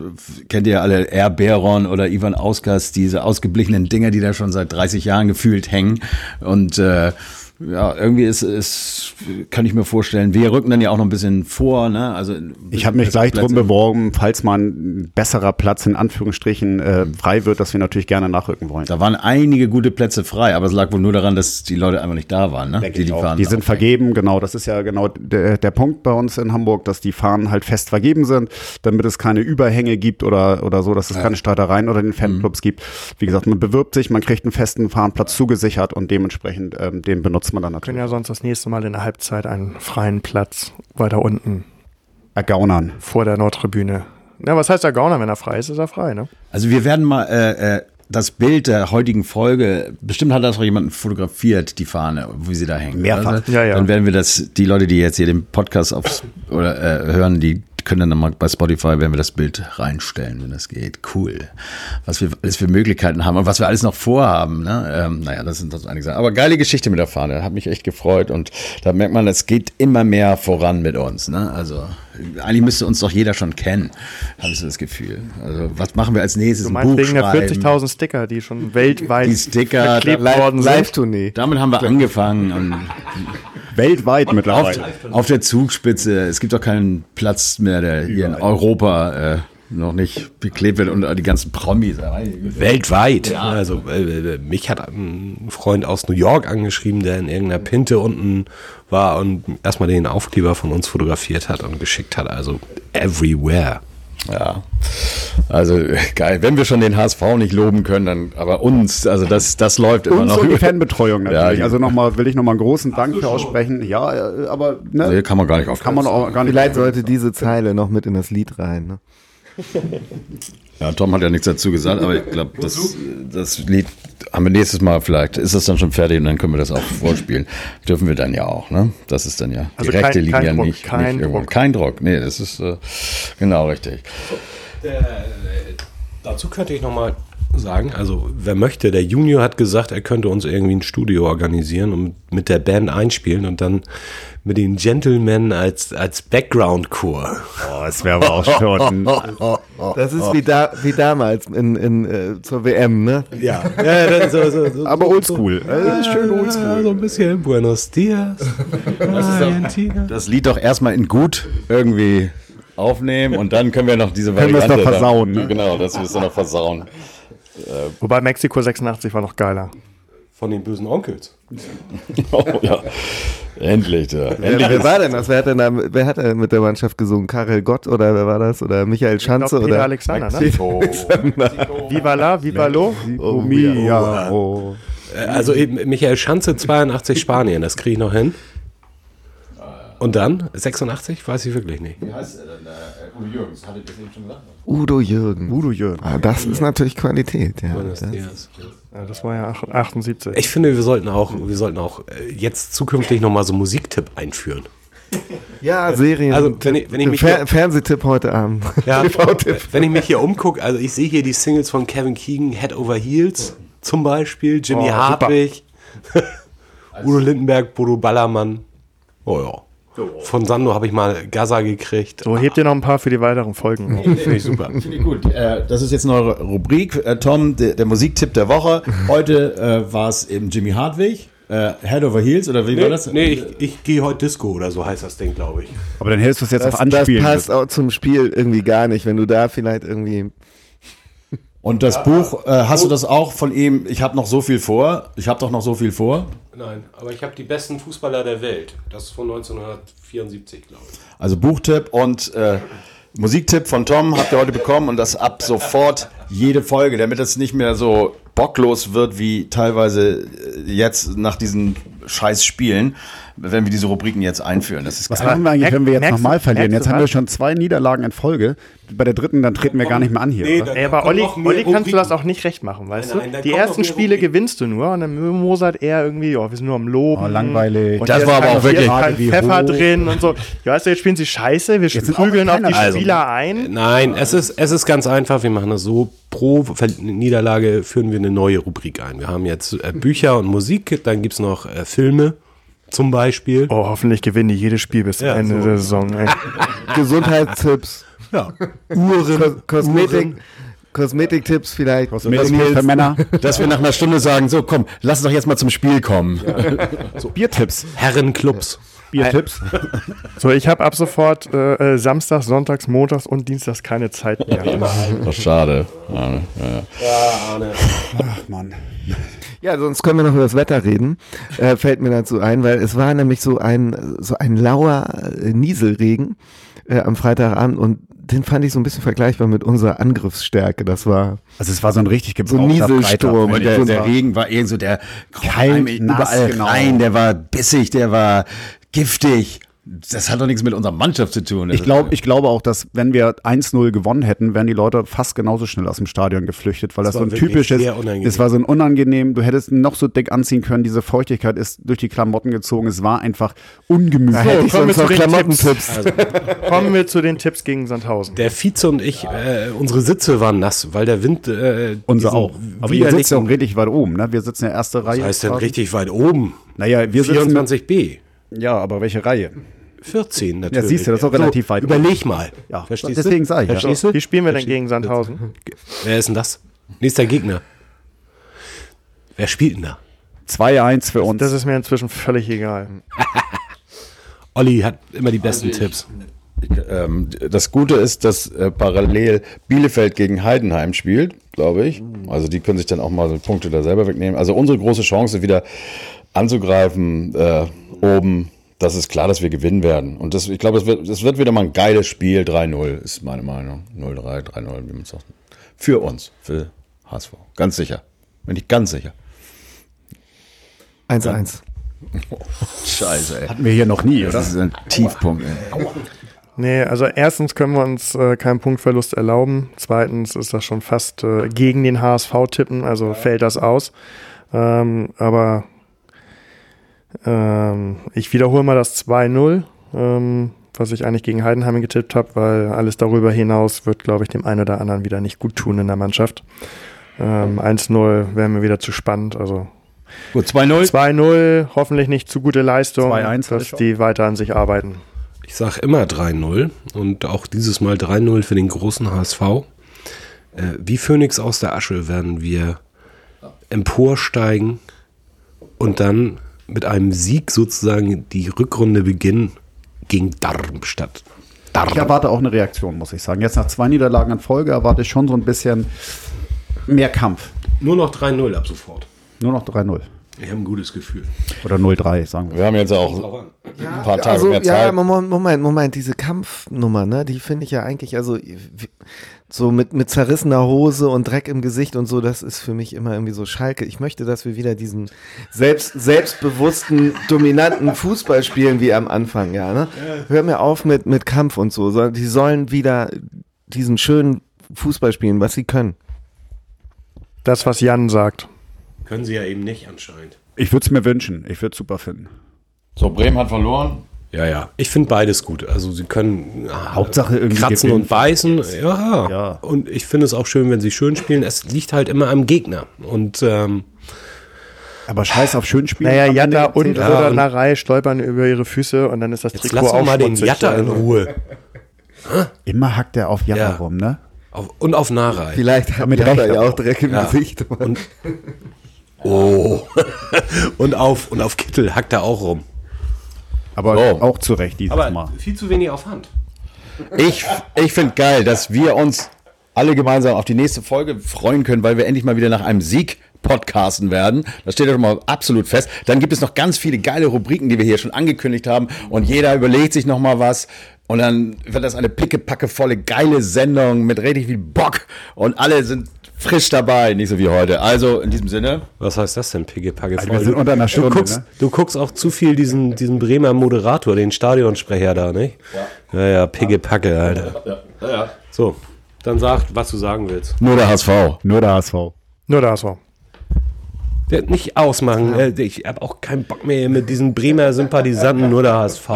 [SPEAKER 1] Kennt ihr alle Air Baron oder Ivan Ausgas, diese ausgeblichenen Dinger, die da schon seit 30 Jahren gefühlt hängen. Und äh, ja, irgendwie ist es, kann ich mir vorstellen, wir rücken dann ja auch noch ein bisschen vor. Ne? Also
[SPEAKER 2] Ich habe mich gleich drum beworben, falls mal ein besserer Platz in Anführungsstrichen äh, frei wird, dass wir natürlich gerne nachrücken wollen.
[SPEAKER 1] Da waren einige gute Plätze frei, aber es lag wohl nur daran, dass die Leute einfach nicht da waren, ne?
[SPEAKER 2] Denke auch.
[SPEAKER 1] Fahnen
[SPEAKER 2] die sind vergeben, genau. Das ist ja genau der, der Punkt bei uns in Hamburg, dass die Fahnen halt fest vergeben sind, damit es keine Überhänge gibt oder, oder so, dass es keine Streitereien oder den Fanclubs gibt. Wie gesagt, man bewirbt sich, man kriegt einen festen Fahnenplatz zugesichert und dementsprechend ähm, den benutzt man dann
[SPEAKER 3] Wir können
[SPEAKER 2] natürlich.
[SPEAKER 3] ja sonst das nächste Mal in der Halbzeit einen freien Platz weiter unten
[SPEAKER 2] Ergaunern.
[SPEAKER 3] vor der Nordtribüne. Na, was heißt der Gauner? Wenn er frei ist, ist er frei, ne?
[SPEAKER 1] Also wir werden mal äh, äh, das Bild der heutigen Folge, bestimmt hat das auch jemand fotografiert, die Fahne, wie sie da hängt.
[SPEAKER 2] Mehrfach.
[SPEAKER 1] Also,
[SPEAKER 3] Ja, ja.
[SPEAKER 1] Dann werden wir das, die Leute, die jetzt hier den Podcast aufs, oder, äh, hören, die können dann mal bei Spotify, werden wir das Bild reinstellen, wenn das geht. Cool. Was wir alles für Möglichkeiten haben und was wir alles noch vorhaben. Ne? Ähm, naja, das sind das einige Sachen. Aber geile Geschichte mit der Fahne. Hat mich echt gefreut und da merkt man, es geht immer mehr voran mit uns. Ne? Also eigentlich müsste uns doch jeder schon kennen, habe ich so das Gefühl. Also was machen wir als nächstes?
[SPEAKER 3] Du
[SPEAKER 1] Ein
[SPEAKER 3] meinst
[SPEAKER 1] Buch
[SPEAKER 3] wegen der
[SPEAKER 1] schreiben.
[SPEAKER 3] 40.000 Sticker, die schon weltweit
[SPEAKER 1] Die Sticker,
[SPEAKER 3] verklebt
[SPEAKER 1] da-
[SPEAKER 3] worden sind.
[SPEAKER 4] Live-Tournee.
[SPEAKER 1] Damit haben wir angefangen und
[SPEAKER 2] Weltweit
[SPEAKER 1] auf,
[SPEAKER 2] mittlerweile.
[SPEAKER 1] auf der Zugspitze. Es gibt doch keinen Platz mehr, der hier in Europa äh, noch nicht beklebt wird und die ganzen Promis.
[SPEAKER 5] Weltweit. Also äh, mich hat ein Freund aus New York angeschrieben, der in irgendeiner Pinte unten war und erstmal den Aufkleber von uns fotografiert hat und geschickt hat. Also everywhere.
[SPEAKER 1] Ja. Also geil. Wenn wir schon den HSV nicht loben können, dann aber uns, also das, das läuft immer
[SPEAKER 2] Uns
[SPEAKER 1] noch.
[SPEAKER 2] und die Fanbetreuung natürlich.
[SPEAKER 1] Ja, die-
[SPEAKER 2] also nochmal, will ich nochmal einen großen Dank für aussprechen. Ja, äh, aber ne,
[SPEAKER 1] Nee, kann man gar nicht auf.
[SPEAKER 2] kann man auch gar nicht.
[SPEAKER 4] Vielleicht sollte diese Zeile noch mit in das Lied rein. Ne?
[SPEAKER 1] Ja, Tom hat ja nichts dazu gesagt, aber ich glaube, das, das Lied haben wir nächstes Mal vielleicht. Ist das dann schon fertig und dann können wir das auch vorspielen. Dürfen wir dann ja auch, ne? Das ist dann ja.
[SPEAKER 3] Also
[SPEAKER 1] die Rechte
[SPEAKER 3] kein-
[SPEAKER 1] liegen
[SPEAKER 3] kein
[SPEAKER 1] ja
[SPEAKER 3] Druck,
[SPEAKER 1] nicht,
[SPEAKER 3] kein
[SPEAKER 1] nicht irgendwo.
[SPEAKER 3] Druck.
[SPEAKER 1] Kein Druck. Nee, das ist äh, genau richtig.
[SPEAKER 5] Dazu könnte ich nochmal sagen, also wer möchte, der Junior hat gesagt, er könnte uns irgendwie ein Studio organisieren und mit der Band einspielen und dann mit den Gentlemen als, als Background-Chor.
[SPEAKER 2] Oh, es wäre aber auch schon.
[SPEAKER 4] Das ist wie, da, wie damals in, in, äh, zur WM, ne?
[SPEAKER 5] Ja, ja dann so, so, so,
[SPEAKER 2] aber oldschool. Äh, schön
[SPEAKER 5] Ja,
[SPEAKER 2] oldschool.
[SPEAKER 5] so ein bisschen Buenos Dias. Argentina.
[SPEAKER 1] Das Lied doch erstmal in gut irgendwie aufnehmen und dann können wir noch diese
[SPEAKER 2] Können wir es
[SPEAKER 1] Variante.
[SPEAKER 2] noch versauen,
[SPEAKER 1] da-
[SPEAKER 2] ne?
[SPEAKER 1] Genau, das wir es dann noch versauen.
[SPEAKER 3] Wobei Mexiko 86 war noch geiler.
[SPEAKER 5] Von den bösen Onkels.
[SPEAKER 1] Oh, ja. Endlich, ja.
[SPEAKER 4] Wer,
[SPEAKER 1] Endlich.
[SPEAKER 4] wer war denn das? Wer hat denn da, wer hat denn mit der Mannschaft gesungen? Karel Gott oder wer war das? Oder Michael Schanze?
[SPEAKER 3] Peter
[SPEAKER 4] oder?
[SPEAKER 3] Alexander, ne?
[SPEAKER 1] Oh.
[SPEAKER 3] Viva la, viva lo.
[SPEAKER 2] Oh, mia, oh.
[SPEAKER 5] Äh, Also eben Michael Schanze 82 Spanien, das kriege ich noch hin. Und dann 86, weiß ich wirklich nicht.
[SPEAKER 1] Wie heißt er denn? Uwe Jürgens, hatte ich das eben schon gesagt?
[SPEAKER 4] Udo Jürgen.
[SPEAKER 2] Udo Jürgen.
[SPEAKER 4] Ah, das ist natürlich Qualität, ja. Das-.
[SPEAKER 3] Ja, das war ja ach- 78.
[SPEAKER 5] Ich finde, wir sollten auch, wir sollten auch äh, jetzt zukünftig nochmal so Musiktipp einführen.
[SPEAKER 4] Ja, Serien.
[SPEAKER 5] Also, wenn ich, wenn ich mich
[SPEAKER 4] Fer
[SPEAKER 5] hier,
[SPEAKER 4] Fernsehtipp heute Abend.
[SPEAKER 5] ja,
[SPEAKER 4] TV-Tipp.
[SPEAKER 5] wenn ich mich hier umgucke, also ich sehe hier die Singles von Kevin Keegan, Head Over Heels zum Beispiel, Jimmy
[SPEAKER 3] Oh.
[SPEAKER 5] Hartwig, Udo Lindenberg, Bodo Ballermann. Oh ja. Von Sando habe ich mal Gaza gekriegt.
[SPEAKER 3] So, hebt ihr noch ein paar für die weiteren Folgen.
[SPEAKER 5] Finde ich super.
[SPEAKER 1] Finde ich gut. Äh, das ist jetzt eine neue Rubrik. Äh, Tom, der, der Musiktipp der Woche. Heute äh, war es eben Jimmy Hartwig. Head over Heels oder wie war
[SPEAKER 5] Nee,
[SPEAKER 1] das?
[SPEAKER 5] nee ich, ich gehe heute Disco oder so heißt das Ding, glaube ich.
[SPEAKER 2] Aber dann hältst du es jetzt
[SPEAKER 4] Das,
[SPEAKER 2] auf
[SPEAKER 4] das
[SPEAKER 2] Anspielen.
[SPEAKER 4] passt auch zum Spiel irgendwie gar nicht, wenn du da vielleicht irgendwie.
[SPEAKER 1] Und das Buch, äh, hast du das auch von ihm? Ich habe noch so viel vor. Ich habe doch noch so viel vor.
[SPEAKER 5] Nein, aber ich habe die besten Fußballer der Welt. Das ist von 1974, glaube ich.
[SPEAKER 1] Also Buchtipp und äh, Musiktipp von Tom habt ihr heute bekommen und das ab sofort jede Folge, damit es nicht mehr so bocklos wird wie teilweise äh, jetzt nach diesen scheiß spielen, wenn wir diese Rubriken jetzt einführen. Das ist
[SPEAKER 2] Was machen wir eigentlich, wenn wir jetzt nochmal verlieren? Jetzt haben wir schon zwei Niederlagen in Folge. Bei der dritten, dann treten wir gar nicht mehr an hier.
[SPEAKER 5] Nee,
[SPEAKER 2] oder?
[SPEAKER 3] Ey, aber Olli, Olli kannst du das auch nicht recht machen, weißt
[SPEAKER 5] Nein, nein,
[SPEAKER 3] du? Die ersten Spiele
[SPEAKER 5] Rubriken.
[SPEAKER 3] gewinnst du nur und dann mosert er irgendwie, oh, wir sind nur am Loben.
[SPEAKER 2] Oh, langweilig.
[SPEAKER 3] Und
[SPEAKER 1] Das war
[SPEAKER 3] ist
[SPEAKER 1] aber
[SPEAKER 3] kein-
[SPEAKER 1] auch wirklich-
[SPEAKER 3] kein Pfeffer
[SPEAKER 2] hoch.
[SPEAKER 3] drin und so. Ja, weißt du, jetzt spielen sie scheiße, wir prügeln auf die
[SPEAKER 1] Also-
[SPEAKER 3] Spieler ein.
[SPEAKER 5] Nein, es ist, es ist ganz einfach. Wir machen das so. Pro Niederlage führen wir eine neue Rubrik ein. Wir haben jetzt äh, Bücher und Musik, dann gibt's noch äh, Filme zum Beispiel.
[SPEAKER 3] Oh, hoffentlich gewinnen die jedes Spiel bis zum
[SPEAKER 5] Ja,
[SPEAKER 3] Ende
[SPEAKER 5] so.
[SPEAKER 3] der Saison.
[SPEAKER 4] Gesundheitstipps,
[SPEAKER 5] Ja.
[SPEAKER 4] Ko Kosmetik, Kosmetiktipps vielleicht.
[SPEAKER 2] Kosmetik für Männer.
[SPEAKER 1] Dass wir nach einer Stunde sagen, so komm, lass uns doch jetzt mal zum Spiel kommen.
[SPEAKER 2] Biertipps.
[SPEAKER 5] Herrenclubs.
[SPEAKER 2] Biertipps.
[SPEAKER 3] So, ich habe ab sofort äh, äh, Samstags, Sonntags, Montags und Dienstags keine Zeit mehr.
[SPEAKER 1] Ach, schade. Ja, ja.
[SPEAKER 2] Ach Mann.
[SPEAKER 4] Ja, sonst können wir noch über das Wetter reden. Äh, fällt mir dazu ein, weil es war nämlich so ein so ein lauer äh, Nieselregen äh, am Freitagabend und den fand ich so ein bisschen vergleichbar mit unserer Angriffsstärke. Das war
[SPEAKER 2] Also es war so ein richtig
[SPEAKER 4] So
[SPEAKER 2] gebrauchter
[SPEAKER 4] Nieselsturm.
[SPEAKER 2] Freitag.
[SPEAKER 1] Und der,
[SPEAKER 4] So
[SPEAKER 1] der Regen war irgend so, der
[SPEAKER 2] Kalt,
[SPEAKER 1] überall
[SPEAKER 2] genau.
[SPEAKER 1] rein, der war bissig, der war giftig. Das hat doch nichts mit unserer Mannschaft zu tun.
[SPEAKER 2] Ich, glaub, ich glaube auch, dass wenn wir 1-0 gewonnen hätten, wären die Leute fast genauso schnell aus dem Stadion geflüchtet, weil das,
[SPEAKER 5] war
[SPEAKER 2] so ein typisches,
[SPEAKER 5] sehr unangenehm.
[SPEAKER 2] es war so ein unangenehm, du hättest ihn noch so dick anziehen können, diese Feuchtigkeit ist durch die Klamotten gezogen, es war einfach ungemütlich.
[SPEAKER 4] da hätte ich
[SPEAKER 3] kommen wir
[SPEAKER 4] sonst noch
[SPEAKER 3] zu den
[SPEAKER 4] Klamottentipps.
[SPEAKER 3] Kommen wir zu den Tipps gegen Sandhausen.
[SPEAKER 5] Der Vize und ich, äh, unsere Sitze waren nass, weil der Wind. Äh,
[SPEAKER 2] Unser auch. Aber ihr sitzt ja auch richtig weit oben, ne? Wir sitzen ja erste Reihe.
[SPEAKER 5] Was heißt denn richtig weit oben?
[SPEAKER 2] Naja, wir sitzen.
[SPEAKER 5] 24b.
[SPEAKER 2] Ja, aber welche Reihe?
[SPEAKER 5] 14 natürlich.
[SPEAKER 2] siehst du, das ist auch relativ weit
[SPEAKER 5] Überleg mal.
[SPEAKER 2] Ja,
[SPEAKER 5] Verstehst
[SPEAKER 2] deswegen
[SPEAKER 5] du?
[SPEAKER 2] sag ich, ja.
[SPEAKER 5] Verstehst du?
[SPEAKER 3] Wie spielen wir denn gegen Sandhausen?
[SPEAKER 5] Wer ist denn das? Nächster Gegner. Wer spielt denn da?
[SPEAKER 2] 2-1 für uns.
[SPEAKER 3] Das ist mir inzwischen völlig egal.
[SPEAKER 5] Olli hat immer die besten Tipps.
[SPEAKER 1] Ähm, das Gute ist, dass äh, parallel Bielefeld gegen Heidenheim spielt, glaube ich. Also die können sich dann auch mal so Punkte da selber wegnehmen. Also unsere große Chance wieder anzugreifen äh, oben. Das ist klar, dass wir gewinnen werden. Und das, ich glaube, es wird, wird wieder mal ein geiles Spiel. 3-0 ist meine Meinung. 0-3, 3-0, wie man sagt. Für uns, für HSV. Ganz sicher. Bin ich ganz sicher.
[SPEAKER 4] 1-1.
[SPEAKER 1] Scheiße, ey.
[SPEAKER 2] Hatten wir hier noch nie, oder?
[SPEAKER 1] Das ist ein Tiefpunkt, ey.
[SPEAKER 3] Nee, also erstens können wir uns äh, keinen Punktverlust erlauben. Zweitens ist das schon fast äh, gegen den HSV tippen, also fällt das aus. Ähm, aber ähm, ich wiederhole mal das 2-0, ähm, was ich eigentlich gegen Heidenheim getippt habe, weil alles darüber hinaus wird, glaube ich, dem einen oder anderen wieder nicht gut tun in der Mannschaft. Ähm, 1-0 wäre mir wieder zu spannend, also
[SPEAKER 1] Gut, 2-0.
[SPEAKER 3] 2-0, hoffentlich nicht zu gute Leistung,
[SPEAKER 2] 2-1
[SPEAKER 3] dass die weiter an sich arbeiten.
[SPEAKER 5] Ich sage immer 3-0 und auch dieses Mal 3-0 für den großen HSV. Äh, wie Phönix aus der Asche werden wir emporsteigen und dann mit einem Sieg sozusagen die Rückrunde beginnen gegen Darmstadt.
[SPEAKER 2] Ich erwarte auch eine Reaktion, muss ich sagen. Jetzt nach zwei Niederlagen in Folge erwarte ich schon so ein bisschen mehr Kampf.
[SPEAKER 5] Nur noch 3-0 ab sofort.
[SPEAKER 2] Nur noch 3-0.
[SPEAKER 5] Ich habe ein gutes Gefühl.
[SPEAKER 2] Oder 0-3, sagen wir.
[SPEAKER 1] Wir haben jetzt auch ein paar Tage
[SPEAKER 4] also,
[SPEAKER 1] mehr
[SPEAKER 4] ja,
[SPEAKER 1] Zeit.
[SPEAKER 4] Moment, Moment, Moment, diese Kampfnummer, ne, die finde ich ja eigentlich, also so mit, mit zerrissener Hose und Dreck im Gesicht und so, das ist für mich immer irgendwie so Schalke. Ich möchte, dass wir wieder diesen selbst, selbstbewussten, dominanten Fußball spielen wie am Anfang, ja, ne? Hör mir auf mit, mit Kampf und so, sondern die sollen wieder diesen schönen Fußball spielen, was sie können.
[SPEAKER 3] Das, was Jan sagt.
[SPEAKER 5] Können sie ja eben nicht anscheinend.
[SPEAKER 2] Ich würde es mir wünschen. Ich würde es super finden.
[SPEAKER 1] So, Bremen hat verloren.
[SPEAKER 5] Ja, ja. Ich finde beides gut. Also sie können äh,
[SPEAKER 2] Hauptsache irgendwie
[SPEAKER 5] kratzen
[SPEAKER 2] gewinnen.
[SPEAKER 5] und beißen. Ja.
[SPEAKER 2] Ja.
[SPEAKER 5] Und ich finde es auch schön, wenn sie schön spielen. Es liegt halt immer am Gegner. Und ähm,
[SPEAKER 2] Aber scheiß auf schön spielen.
[SPEAKER 3] Naja, Jatta und
[SPEAKER 5] Ja,
[SPEAKER 3] oder
[SPEAKER 5] und-
[SPEAKER 3] Narei stolpern über ihre Füße und dann ist das
[SPEAKER 5] jetzt
[SPEAKER 3] Trikot
[SPEAKER 5] lass
[SPEAKER 3] auch
[SPEAKER 5] mal den. Jatta in Ruhe.
[SPEAKER 2] Immer hackt er auf Jatta
[SPEAKER 5] Ja.
[SPEAKER 2] rum, ne?
[SPEAKER 5] Auf, und auf Narei.
[SPEAKER 4] Vielleicht hat
[SPEAKER 2] mit
[SPEAKER 4] ja auch Dreck im
[SPEAKER 5] Ja.
[SPEAKER 4] Gesicht.
[SPEAKER 5] Und, oh. und, auf, und auf Kittel hackt er auch rum.
[SPEAKER 2] Aber
[SPEAKER 1] So.
[SPEAKER 2] auch zu Recht dieses Mal.
[SPEAKER 5] Aber viel zu wenig auf Hand.
[SPEAKER 1] Ich, ich finde geil, dass wir uns alle gemeinsam auf die nächste Folge freuen können, weil wir endlich mal wieder nach einem Sieg podcasten werden. Das steht ja schon mal absolut fest. Dann gibt es noch ganz viele geile Rubriken, die wir hier schon angekündigt haben. Und jeder überlegt sich noch mal was. Und dann wird das eine pickepackevolle, geile Sendung mit richtig viel Bock und alle sind frisch dabei, nicht so wie heute. Also in diesem Sinne,
[SPEAKER 5] Was heißt das denn, Pigge-Pagge?
[SPEAKER 2] Also wir sind unter einer
[SPEAKER 5] du,
[SPEAKER 2] Stunde,
[SPEAKER 5] guckst,
[SPEAKER 2] ne?
[SPEAKER 5] du guckst auch zu viel diesen, diesen Bremer Moderator, den Stadionsprecher da, nicht? Ja. Ja, ja, Pigge-Packe, Alter.
[SPEAKER 1] ja, ja.
[SPEAKER 5] So, dann sag, was du sagen willst.
[SPEAKER 1] nur der HSV.
[SPEAKER 2] Nur der HSV.
[SPEAKER 3] Nur der HSV.
[SPEAKER 5] Der nicht ausmachen. äh, Ich habe auch keinen Bock mehr mit diesen Bremer Sympathisanten, nur der HSV.